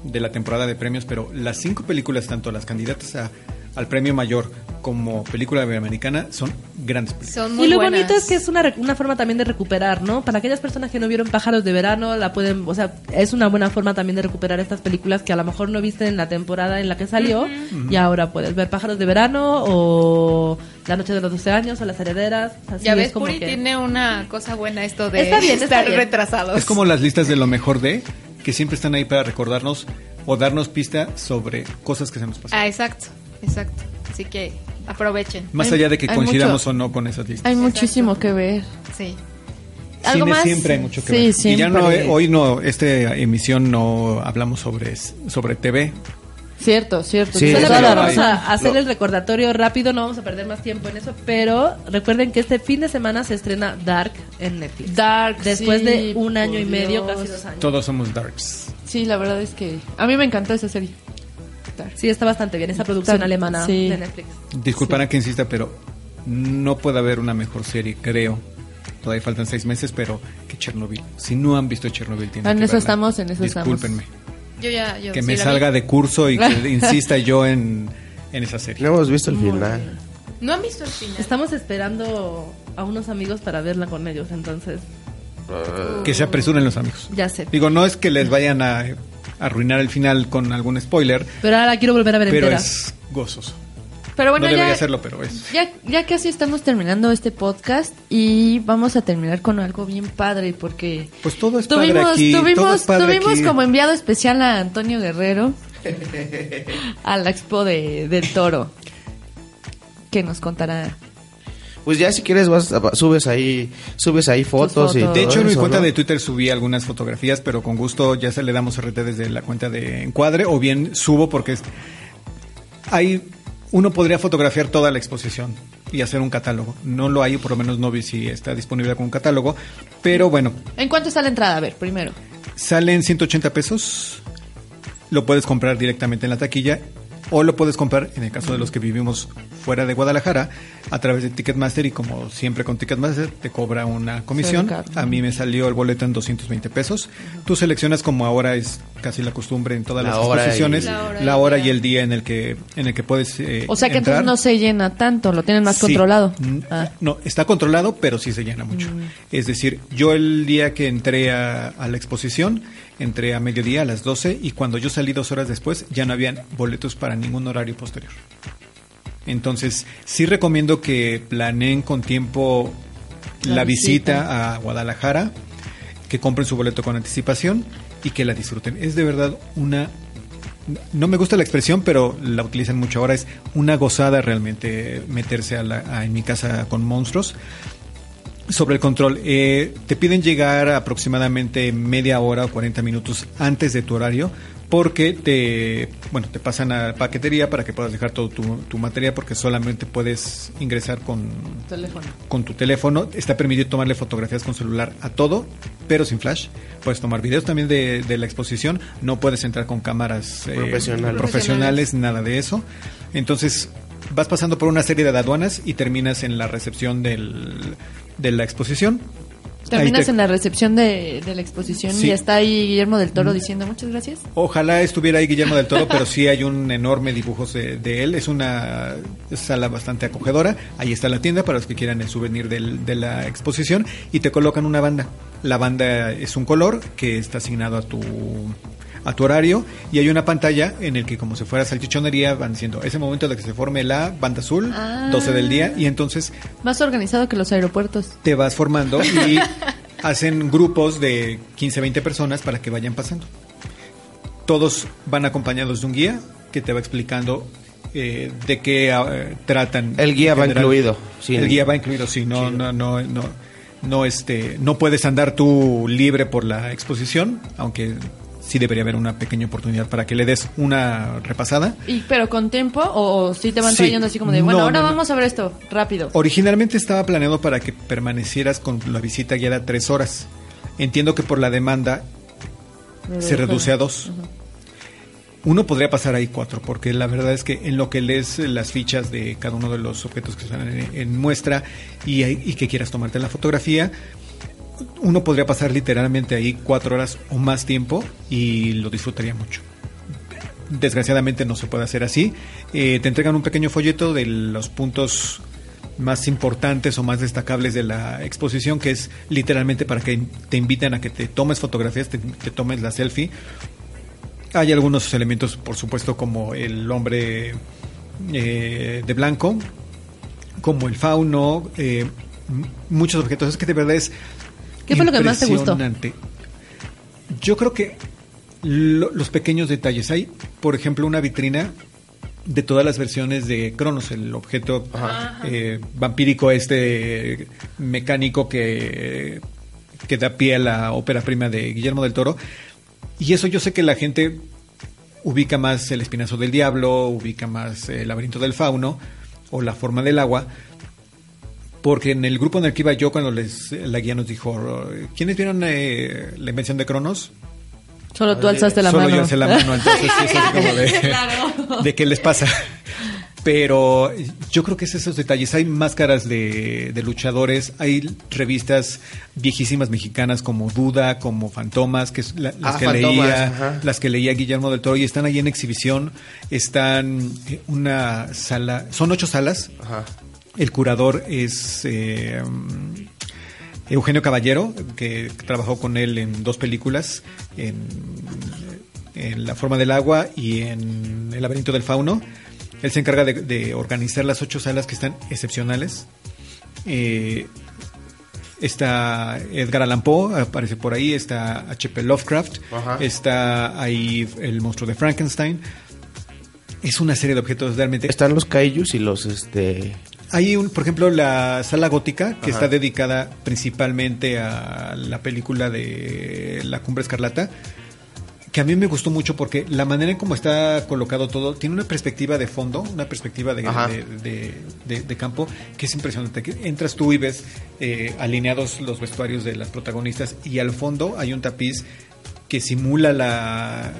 de la temporada de premios, pero las cinco películas, tanto las candidatas a- al premio mayor como película iberoamericana, son grandes películas. son muy Y lo buenas. bonito es que es una, re- una forma también de recuperar, ¿no? Para aquellas personas que no vieron Pájaros de Verano, la pueden, o sea, es una buena forma también de recuperar estas películas que a lo mejor no viste en la temporada en la que salió y ahora puedes ver Pájaros de Verano o La Noche de los 12 años o Las Herederas. Así Ya es ves, como Puri que- tiene una cosa buena esto de Está bien, está estar bien. retrasados. Es como las listas de lo mejor de, que siempre están ahí para recordarnos o darnos pista sobre cosas que se nos pasan. Ah, exacto, exacto. Así que aprovechen. Más hay- allá de que coincidamos mucho- o no con esas listas. Hay muchísimo que ver. Sí. ¿Algo Cine más? siempre hay mucho que Sí, ver. siempre. Y ya no, eh, hoy no, esta emisión no hablamos sobre, sobre TV. Cierto, cierto. Sí, Solamente hay. vamos a hacer Lo- el recordatorio rápido, no vamos a perder más tiempo en eso, pero recuerden que este fin de semana se estrena Dark en Netflix. Dark, Después sí, de un año y medio, Dios. casi dos años. Todos somos darks. Sí, la verdad es que a mí me encantó esa serie. Sí, está bastante bien esa producción Está- alemana sí. de Netflix. Disculparán que insista, pero no puede haber una mejor serie, creo. Todavía faltan seis meses, pero que Chernobyl. Si no han visto Chernobyl, tienen en que eso verla. estamos, en eso estamos. Discúlpenme. Yo ya, yo Que sí me salga vi. de curso y que insista yo en, en esa serie. No hemos visto el final. No han visto el final. Estamos esperando a unos amigos para verla con ellos, entonces Que se apresuren los amigos. ya sé. Digo, no es que les vayan a arruinar el final con algún spoiler, Pero ahora la quiero volver a ver pero entera. es gozoso. Pero bueno, no debería ya, hacerlo, pero es. ya, ya casi estamos terminando este podcast y vamos a terminar con algo bien padre porque Pues todo es padre tuvimos, aquí. todo tuvimos, es padre tuvimos aquí. como enviado especial a Antonio Guerrero a la expo de, del toro que nos contará. Pues ya si quieres vas a- subes ahí subes ahí fotos, y. De hecho, en mi eso, cuenta ¿no? de Twitter subí algunas fotografías, pero con gusto ya se le damos RT desde la cuenta de Encuadre, o bien subo porque es- hay Uno podría fotografiar toda la exposición y hacer un catálogo. No lo hay, o por lo menos no vi si está disponible con un catálogo. Pero bueno, ¿En cuánto está la entrada? A ver, primero. salen 180 pesos. Lo puedes comprar directamente en la taquilla o lo puedes comprar, en el caso de los que vivimos fuera de Guadalajara, a través de Ticketmaster y como siempre con Ticketmaster te cobra una comisión. A mí me salió el boleto en 220 pesos. Tú seleccionas como ahora es casi la costumbre en todas La las y- exposiciones, La la hora y el día en el que en el que puedes eh, O sea que entrar. entonces no se llena tanto, lo tienen más Sí. controlado. Mm, Ah. No, está controlado, pero sí se llena mucho. Es decir, yo el día que entré a, a la exposición, entré a mediodía a las 12 y cuando yo salí dos horas después ya no habían boletos para ningún horario posterior. Entonces, sí recomiendo que planeen con tiempo La la, visita. visita. a Guadalajara, que compren su boleto con anticipación y que la disfruten. Es de verdad una no me gusta la expresión, pero la utilizan mucho ahora. Es una gozada realmente meterse a la, a- en mi casa con monstruos. Sobre el control, eh, te piden llegar aproximadamente media hora o 40 minutos antes de tu horario porque te, bueno, te pasan a la paquetería para que puedas dejar todo tu, tu material porque solamente puedes ingresar con, Teléfono. con tu teléfono. Está permitido tomarle fotografías con celular a todo, pero sin flash. Puedes tomar videos también de, de la exposición. No puedes entrar con cámaras eh, Profesionales. profesionales, nada de eso. Entonces, vas pasando por una serie de aduanas y terminas en la recepción del, de la exposición. Terminas te- en la recepción de, de la exposición Sí. y está ahí Guillermo del Toro diciendo muchas gracias. Ojalá estuviera ahí Guillermo del Toro, pero sí hay un enorme dibujo de, de él. Es una sala bastante acogedora. Ahí está la tienda para los que quieran el souvenir del- de la exposición y te colocan una banda. La banda es un color que está asignado a tu a tu horario y hay una pantalla en el que como si fuera salchichonería van diciendo ese momento de que se forme la banda azul Ah. 12 del día y entonces Más organizado que los aeropuertos. te vas formando y hacen grupos de 15, 20 personas para que vayan pasando. Todos van acompañados de un guía que te va explicando eh, de qué eh, tratan. El guía va incluido, sí. el guía va incluido, sí. No, no, no, no, no, este, no puedes andar tú libre por la exposición, aunque sí debería haber una pequeña oportunidad para que le des una repasada. Y, pero con tiempo o, o sí te van Sí. trayendo así como de, bueno, No, ahora no, no. vamos a ver esto, rápido. Originalmente estaba planeado para que permanecieras con la visita guiada tres horas. Entiendo que por la demanda se reduce a dos. Uno podría pasar ahí cuatro, porque la verdad es que en lo que lees las fichas de cada uno de los objetos que están en, en muestra y, y que quieras tomarte la fotografía, uno podría pasar literalmente ahí cuatro horas o más tiempo y lo disfrutaría mucho. Desgraciadamente no se puede hacer así. Eh, te entregan un pequeño folleto de los puntos más importantes o más destacables de la exposición, que es literalmente para que te inviten a que te tomes fotografías, te, tomes la selfie. Hay algunos elementos, por supuesto, como el hombre eh, de blanco, como el fauno, eh, muchos objetos. Es que de verdad es. ¿Qué fue lo que más te gustó? Yo creo que lo- los pequeños detalles. Hay, por ejemplo, una vitrina de todas las versiones de Cronos, el objeto eh, vampírico este mecánico que, que da pie a la ópera prima de Guillermo del Toro. Y eso yo sé que la gente ubica más el espinazo del diablo, ubica más el laberinto del fauno o la forma del agua. Porque en el grupo en el que iba yo, cuando les, la guía nos dijo, ¿quiénes vieron eh, la invención de Cronos? Solo tú alzaste la Solo mano. yo alcé la mano, entonces sí, es así como de, de qué les pasa. Pero yo creo que es esos detalles. Hay máscaras de, de luchadores, hay revistas viejísimas mexicanas como Duda, como Fantomas, que es la- las Ah, que Fantomas, leía, ajá. las que leía Guillermo del Toro y están ahí en exhibición. Están una sala, son ocho salas. Ajá. El curador es eh, Eugenio Caballero, que trabajó con él en dos películas, en, en La forma del agua y en El laberinto del fauno. Él se encarga de, de organizar las ocho salas que están excepcionales. Eh, está Edgar Allan Poe, aparece por ahí, está H.P. Lovecraft, Ajá. está ahí el monstruo de Frankenstein. Es una serie de objetos realmente Están los kaijus y los este hay, un, por ejemplo, la sala gótica que Ajá. está dedicada principalmente a la película de La Cumbre Escarlata, que a mí me gustó mucho porque la manera en cómo está colocado todo tiene una perspectiva de fondo, una perspectiva de, de, de- de- de campo que es impresionante. Entras tú y ves eh, alineados los vestuarios de las protagonistas y al fondo hay un tapiz que simula la,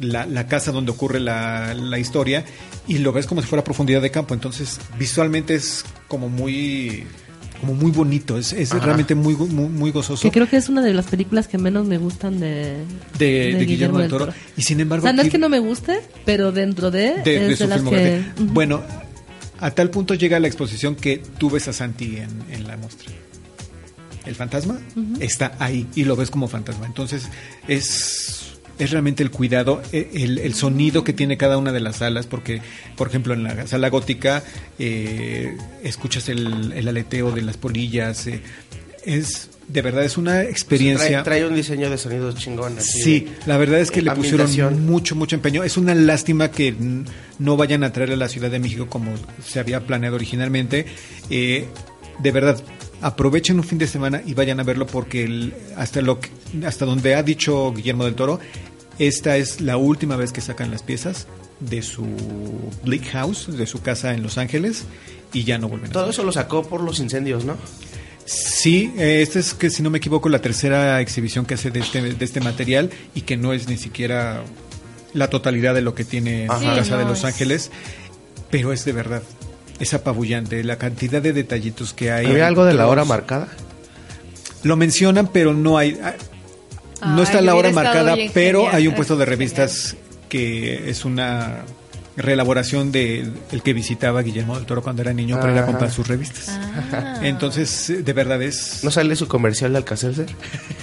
la, la casa donde ocurre la, la historia y lo ves como si fuera profundidad de campo. Entonces visualmente es como muy como muy bonito, es, es realmente muy, muy, muy gozoso. Que creo que es una de las películas que menos me gustan de, de, de Guillermo del Toro. Y sin O embargo, sea, no es que no me guste, pero dentro de, de, de es su de las que... filmografía. Ujú. Bueno, a tal punto llega la exposición que tú ves a Santi en, en la muestra. El fantasma está ahí y lo ves como fantasma. Entonces es, es realmente el cuidado, e- el, el sonido que tiene cada una de las salas, porque, por ejemplo, en la sala gótica eh, escuchas el, el aleteo de las polillas. eh, es de verdad es una experiencia. Trae, trae un diseño de sonido chingón. así Sí, de- la verdad es que le pusieron mucho, mucho empeño. Es una lástima que no vayan a traer a la Ciudad de México como se había planeado originalmente. Eh, de verdad, aprovechen un fin de semana y vayan a verlo porque el- hasta, lo que- hasta donde ha dicho Guillermo del Toro, esta es la última vez que sacan las piezas de su Bleak House, de su casa en Los Ángeles, y ya no vuelven a Todo eso lo sacó por los incendios, ¿no? Sí, eh, esta es que si no me equivoco la tercera exhibición que hace de este, de este material y que no es ni siquiera la totalidad de lo que tiene la Sí, Casa de Los es- Ángeles, pero es de verdad, es apabullante la cantidad de detallitos que hay. ¿Había algo de la hora marcada? Lo mencionan, pero no hay... ah, No Ay, está la hora marcada, pero genial. hay un puesto de Genial. revistas que es una reelaboración de el que visitaba Guillermo del Toro cuando era niño para ir a comprar sus revistas. Ah. Entonces, de verdad es... ¿No sale su comercial de Alcacelser?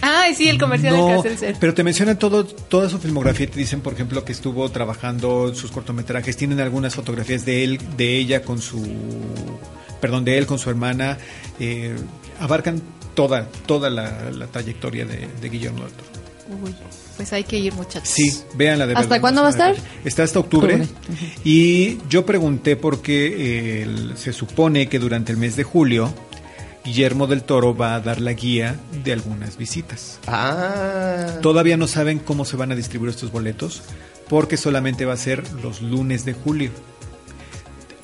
Ay, sí, el comercial No, del Alcacelser. pero te mencionan todo, toda su filmografía y te dicen, por ejemplo, que estuvo trabajando sus cortometrajes. Tienen algunas fotografías de él, de ella con su, perdón, de él con su hermana. eh, abarcan toda, toda la, la trayectoria de, de Guillermo del Toro. Uy, pues hay que ir, muchachos. Sí, véanla de ¿Hasta verdad, cuándo va a estar? Está hasta octubre. Octubre, Y yo pregunté porque eh, se supone que durante el mes de julio Guillermo del Toro va a dar la guía de algunas visitas. Ah. Todavía no saben cómo se van a distribuir estos boletos porque solamente va a ser los lunes de julio.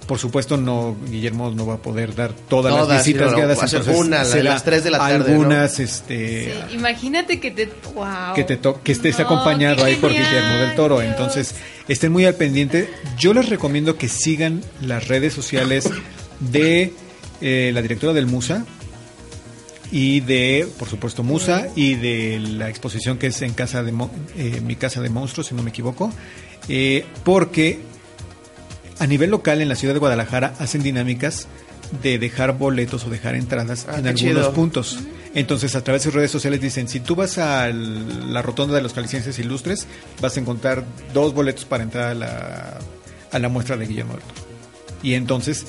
Por supuesto, no Guillermo no va a poder dar todas, Todas, las visitas sí, no, guiadas. a ser entonces la las tres de la tarde, ¿no? Algunas, este, Sí, imagínate que te. Wow. que te to- que estés No, acompañado ahí por Guillermo del Toro. Dios. Entonces, estén muy al pendiente. Yo les recomiendo que sigan las redes sociales de eh, la directora del Musa y de, por supuesto, Musa y de la exposición que es en casa de Mo- eh, mi casa de monstruos, si no me equivoco, eh, porque a nivel local en la ciudad de Guadalajara hacen dinámicas de dejar boletos o dejar entradas Ah, en algunos chido. puntos. Entonces, a través de sus redes sociales dicen, si tú vas a la rotonda de los calicienses ilustres, vas a encontrar dos boletos para entrar a la, a la muestra de Guillermo del Toro. Y entonces,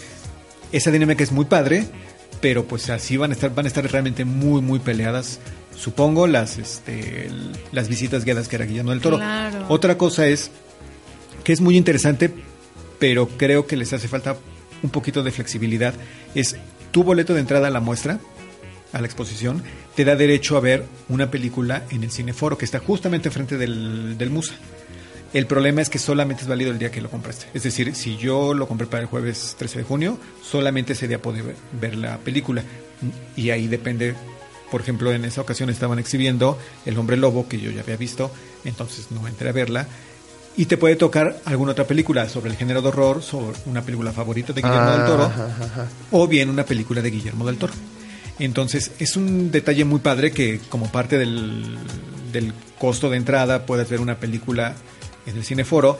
esa dinámica es muy padre, pero pues así van a estar, van a estar realmente muy, muy peleadas. Supongo las, este, las visitas guiadas que era Guillermo del Toro. Claro. Otra cosa es que es muy interesante, pero creo que les hace falta un poquito de flexibilidad. Es tu boleto de entrada a la muestra, a la exposición, te da derecho a ver una película en el cineforo que está justamente enfrente del, Musa. El problema es que solamente es válido el día que lo compraste. Es decir, si yo lo compré para el jueves 13 de junio, solamente ese día puede ver, ver la película. Y ahí depende, por ejemplo, en esa ocasión estaban exhibiendo El hombre lobo, que yo ya había visto, entonces no entré a verla. Y te puede tocar alguna otra película sobre el género de horror, sobre una película favorita de Guillermo del Toro, ajá, ajá. o bien una película de Guillermo del Toro. Entonces, es un detalle muy padre que como parte del, del costo de entrada puedes ver una película en el cineforo,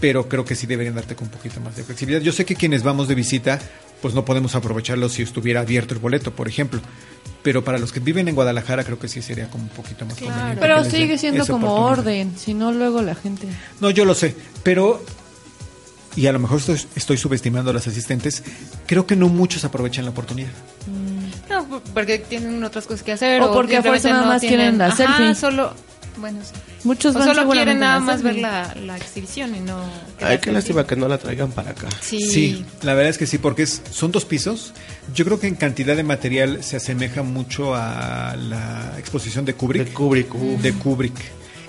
pero creo que sí deberían darte con un poquito más de flexibilidad. Yo sé que quienes vamos de visita, pues no podemos aprovecharlo si estuviera abierto el boleto, por ejemplo. Pero para los que viven en Guadalajara creo que sí sería como un poquito más conveniente. que Pero sigue siendo como orden, si no luego la gente. No, yo lo sé, pero y a lo mejor estoy, estoy subestimando a los asistentes, creo que no muchos aprovechan la oportunidad. No, porque tienen otras cosas que hacer. O porque a fuerza nada más quieren la Ajá, selfie. solo. Bueno, sí. Muchos o solo quieren nada más ver la, la exhibición y no. Ay, qué lástima que no la traigan para acá. Sí. Sí, la verdad es que sí, porque es, son dos pisos. Yo creo que en cantidad de material se asemeja mucho a la exposición de Kubrick. De Kubrick, uf. De Kubrick.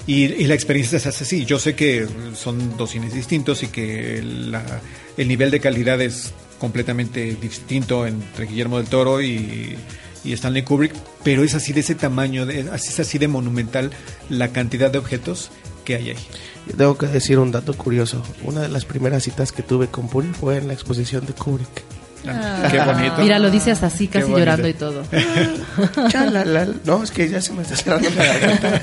Y, y la experiencia se hace así. Yo sé que son dos cines distintos y que la- el nivel de calidad es completamente distinto entre Guillermo del Toro y, y Stanley Kubrick, pero es así de ese tamaño, de, así es así de monumental la cantidad de objetos que hay ahí. Yo tengo que decir un dato curioso. Una de las primeras citas que tuve con Puri fue en la exposición de Kubrick. Ah, Qué bonito. Mira, lo dices así, casi llorando y todo. No, es que ya se me está cerrando la garganta.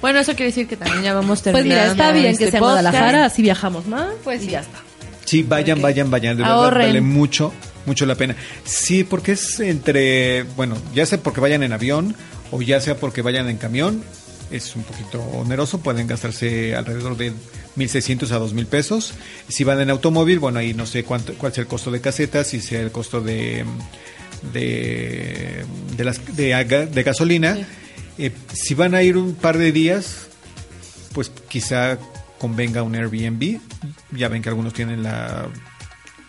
Bueno, eso quiere decir que también ya vamos Pues terminando. mira, está bien este que sea. Guadalajara, así viajamos más. Pues y ya está. Sí, vayan, vayan, vayan. De verdad, Ahorren. vale mucho, mucho la pena. Sí, porque es entre, bueno, ya sea porque vayan en avión o ya sea porque vayan en camión, es un poquito oneroso. Pueden gastarse alrededor de 1.600 a 2.000 pesos. Si van en automóvil, bueno, ahí no sé cuánto, cuál sea el costo de casetas, si sea el costo de de de, las, de, gasolina. Eh, si van a ir un par de días, pues quizá convenga un Airbnb. Ya ven que algunos tienen la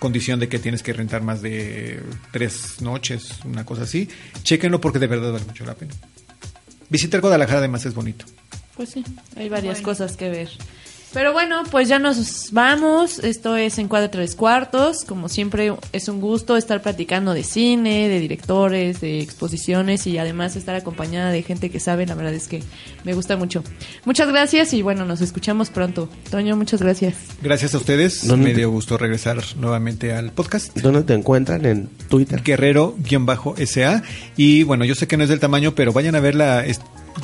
condición de que tienes que rentar más de tres noches, una cosa así. Chéquenlo porque de verdad vale mucho la pena. Visitar Guadalajara además es bonito. Pues sí, hay varias cosas que ver. Pero bueno, pues ya nos vamos. Esto es en cuadro tres cuartos. Como siempre, es un gusto estar platicando de cine, de directores, de exposiciones y además estar acompañada de gente que sabe. La verdad es que me gusta mucho. Muchas gracias y bueno, nos escuchamos pronto. Toño, muchas gracias. Gracias a ustedes. ¿Dónde Me te- dio gusto regresar nuevamente al podcast. ¿Dónde te encuentran? En Twitter. Guerrero-SA. Y bueno, yo sé que no es del tamaño, pero vayan a verla. es-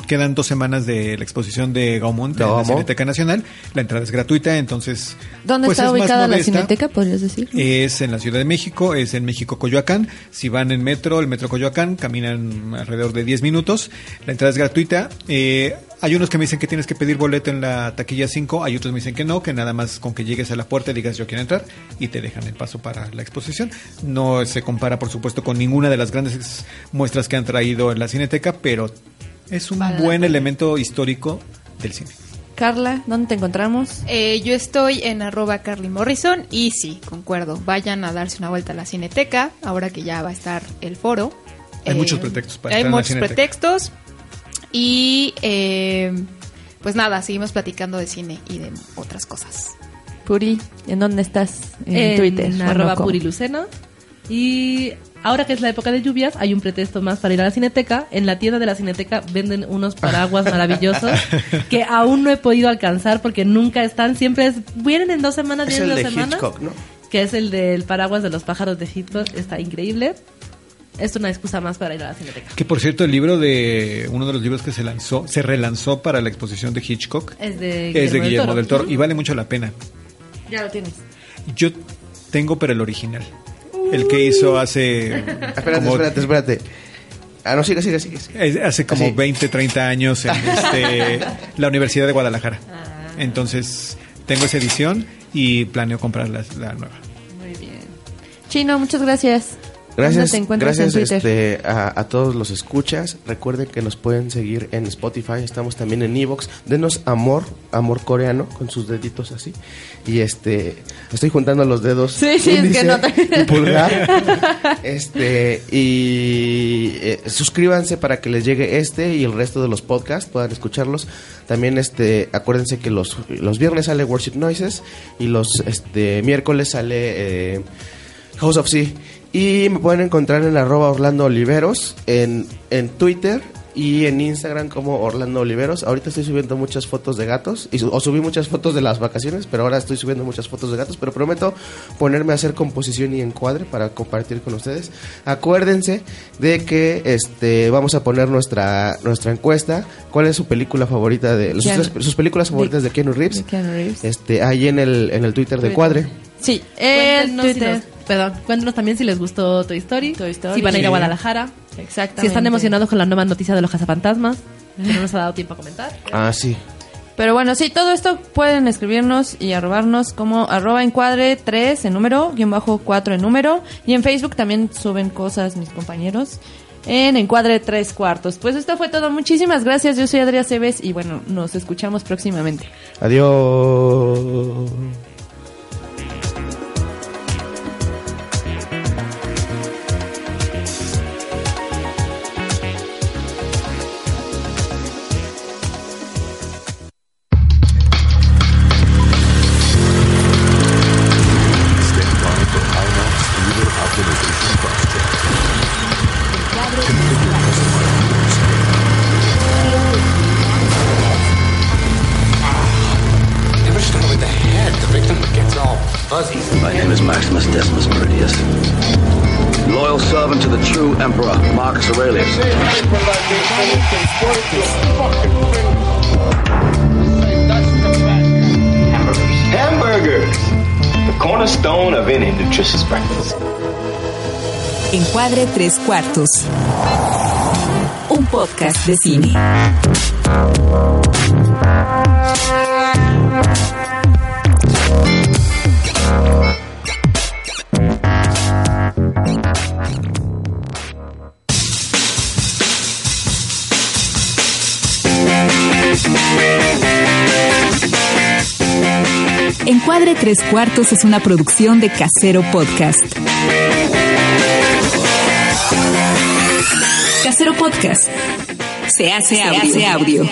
quedan dos semanas de la exposición de Gaumont en la. Cineteca Nacional. La entrada es gratuita, entonces. ¿Dónde pues, está es ubicada la cineteca, podrías decir? Es en la Ciudad de México, es en México Coyoacán. Si van en metro, el metro Coyoacán, caminan alrededor de 10 minutos. La entrada es gratuita. Eh, hay unos que me dicen que tienes que pedir boleto en la taquilla 5, hay otros me dicen que no, que nada más con que llegues a la puerta y digas yo quiero entrar y te dejan el paso para la exposición. No se compara, por supuesto, con ninguna de las grandes muestras que han traído en la Cineteca, pero es un Vale buen elemento histórico del cine. Carla, ¿dónde te encontramos? Eh, yo estoy en arroba Carly Morrison y sí, concuerdo, vayan a darse una vuelta a la cineteca, ahora que ya va a estar el foro. Hay Eh, muchos pretextos para Hay estar en la muchos pretextos y eh, pues nada, seguimos platicando de cine y de otras cosas. Puri, ¿en dónde estás? En, En Twitter. Arroba ¿cómo? Purilucena. Y ahora que es la época de lluvias, hay un pretexto más para ir a la Cineteca. En la tienda de la Cineteca venden unos paraguas maravillosos que aún no he podido alcanzar porque nunca están. Siempre es, vienen en dos semanas, Es vienen en de dos semanas. Hitchcock, ¿no? Que es el del paraguas de los pájaros de Hitchcock. Está increíble. Es una excusa más para ir a la Cineteca. Que por cierto, el libro de uno de los libros que se lanzó, se relanzó para la exposición de Hitchcock, Es de es de Guillermo del Toro Ujú. y vale mucho la pena. Ya lo tienes. Yo tengo pero el original, el que hizo hace Espérate, como, espérate, espérate. Ah, no, sigue, sigue, sigue. sigue. hace como Así. 20, 30 años en este, la Universidad de Guadalajara. Ah. Entonces, tengo esa edición y planeo comprar la, la nueva. Muy bien. Chino, muchas gracias. Gracias, ¿Dónde te encuentras gracias este, a, a todos los escuchas. Recuerden que nos pueden seguir en Spotify. Estamos también en Evox. Denos amor, amor coreano, con sus deditos así. Y este, estoy juntando los dedos. Sí, sí, es que no te- pulgar. Este, y eh, suscríbanse para que les llegue este y el resto de los podcasts, puedan escucharlos. También este, acuérdense que los, los viernes sale Worship Noises y los este, miércoles sale eh, House of Sea. Y me pueden encontrar en arroba Orlando Oliveros en, en Twitter y en Instagram como Orlando Oliveros. Ahorita estoy subiendo muchas fotos de gatos, y su- o subí muchas fotos de las vacaciones, pero ahora estoy subiendo muchas fotos de gatos, pero prometo ponerme a hacer composición y encuadre para compartir con ustedes. Acuérdense de que este vamos a poner nuestra nuestra encuesta. ¿Cuál es su película favorita de sus, Keanu- tres- sus películas favoritas de, Keanu Reeves? de Keanu Reeves. Este, ahí en el en el Twitter de Twitter. Cuadre. Sí, el Twitter. Perdón, cuéntenos también si les gustó Toy Story. Toy Story. Si van a ir a. Guadalajara. Exactamente. Si están emocionados con la nueva noticia de los cazafantasmas. Que no nos ha dado tiempo a comentar. Ah, sí. Pero bueno, sí, todo esto pueden escribirnos y arrobarnos como arroba encuadre 3 en número, guion bajo 4 en número. Y en Facebook también suben cosas mis compañeros en encuadre 3 cuartos. Pues esto fue todo. Muchísimas gracias. Yo soy Adrián Cebes y bueno, nos escuchamos próximamente. Adiós. Encuadre tres cuartos. Un podcast de cine. Tres Cuartos es una producción de Casero Podcast. Casero Podcast. Se hace, audio.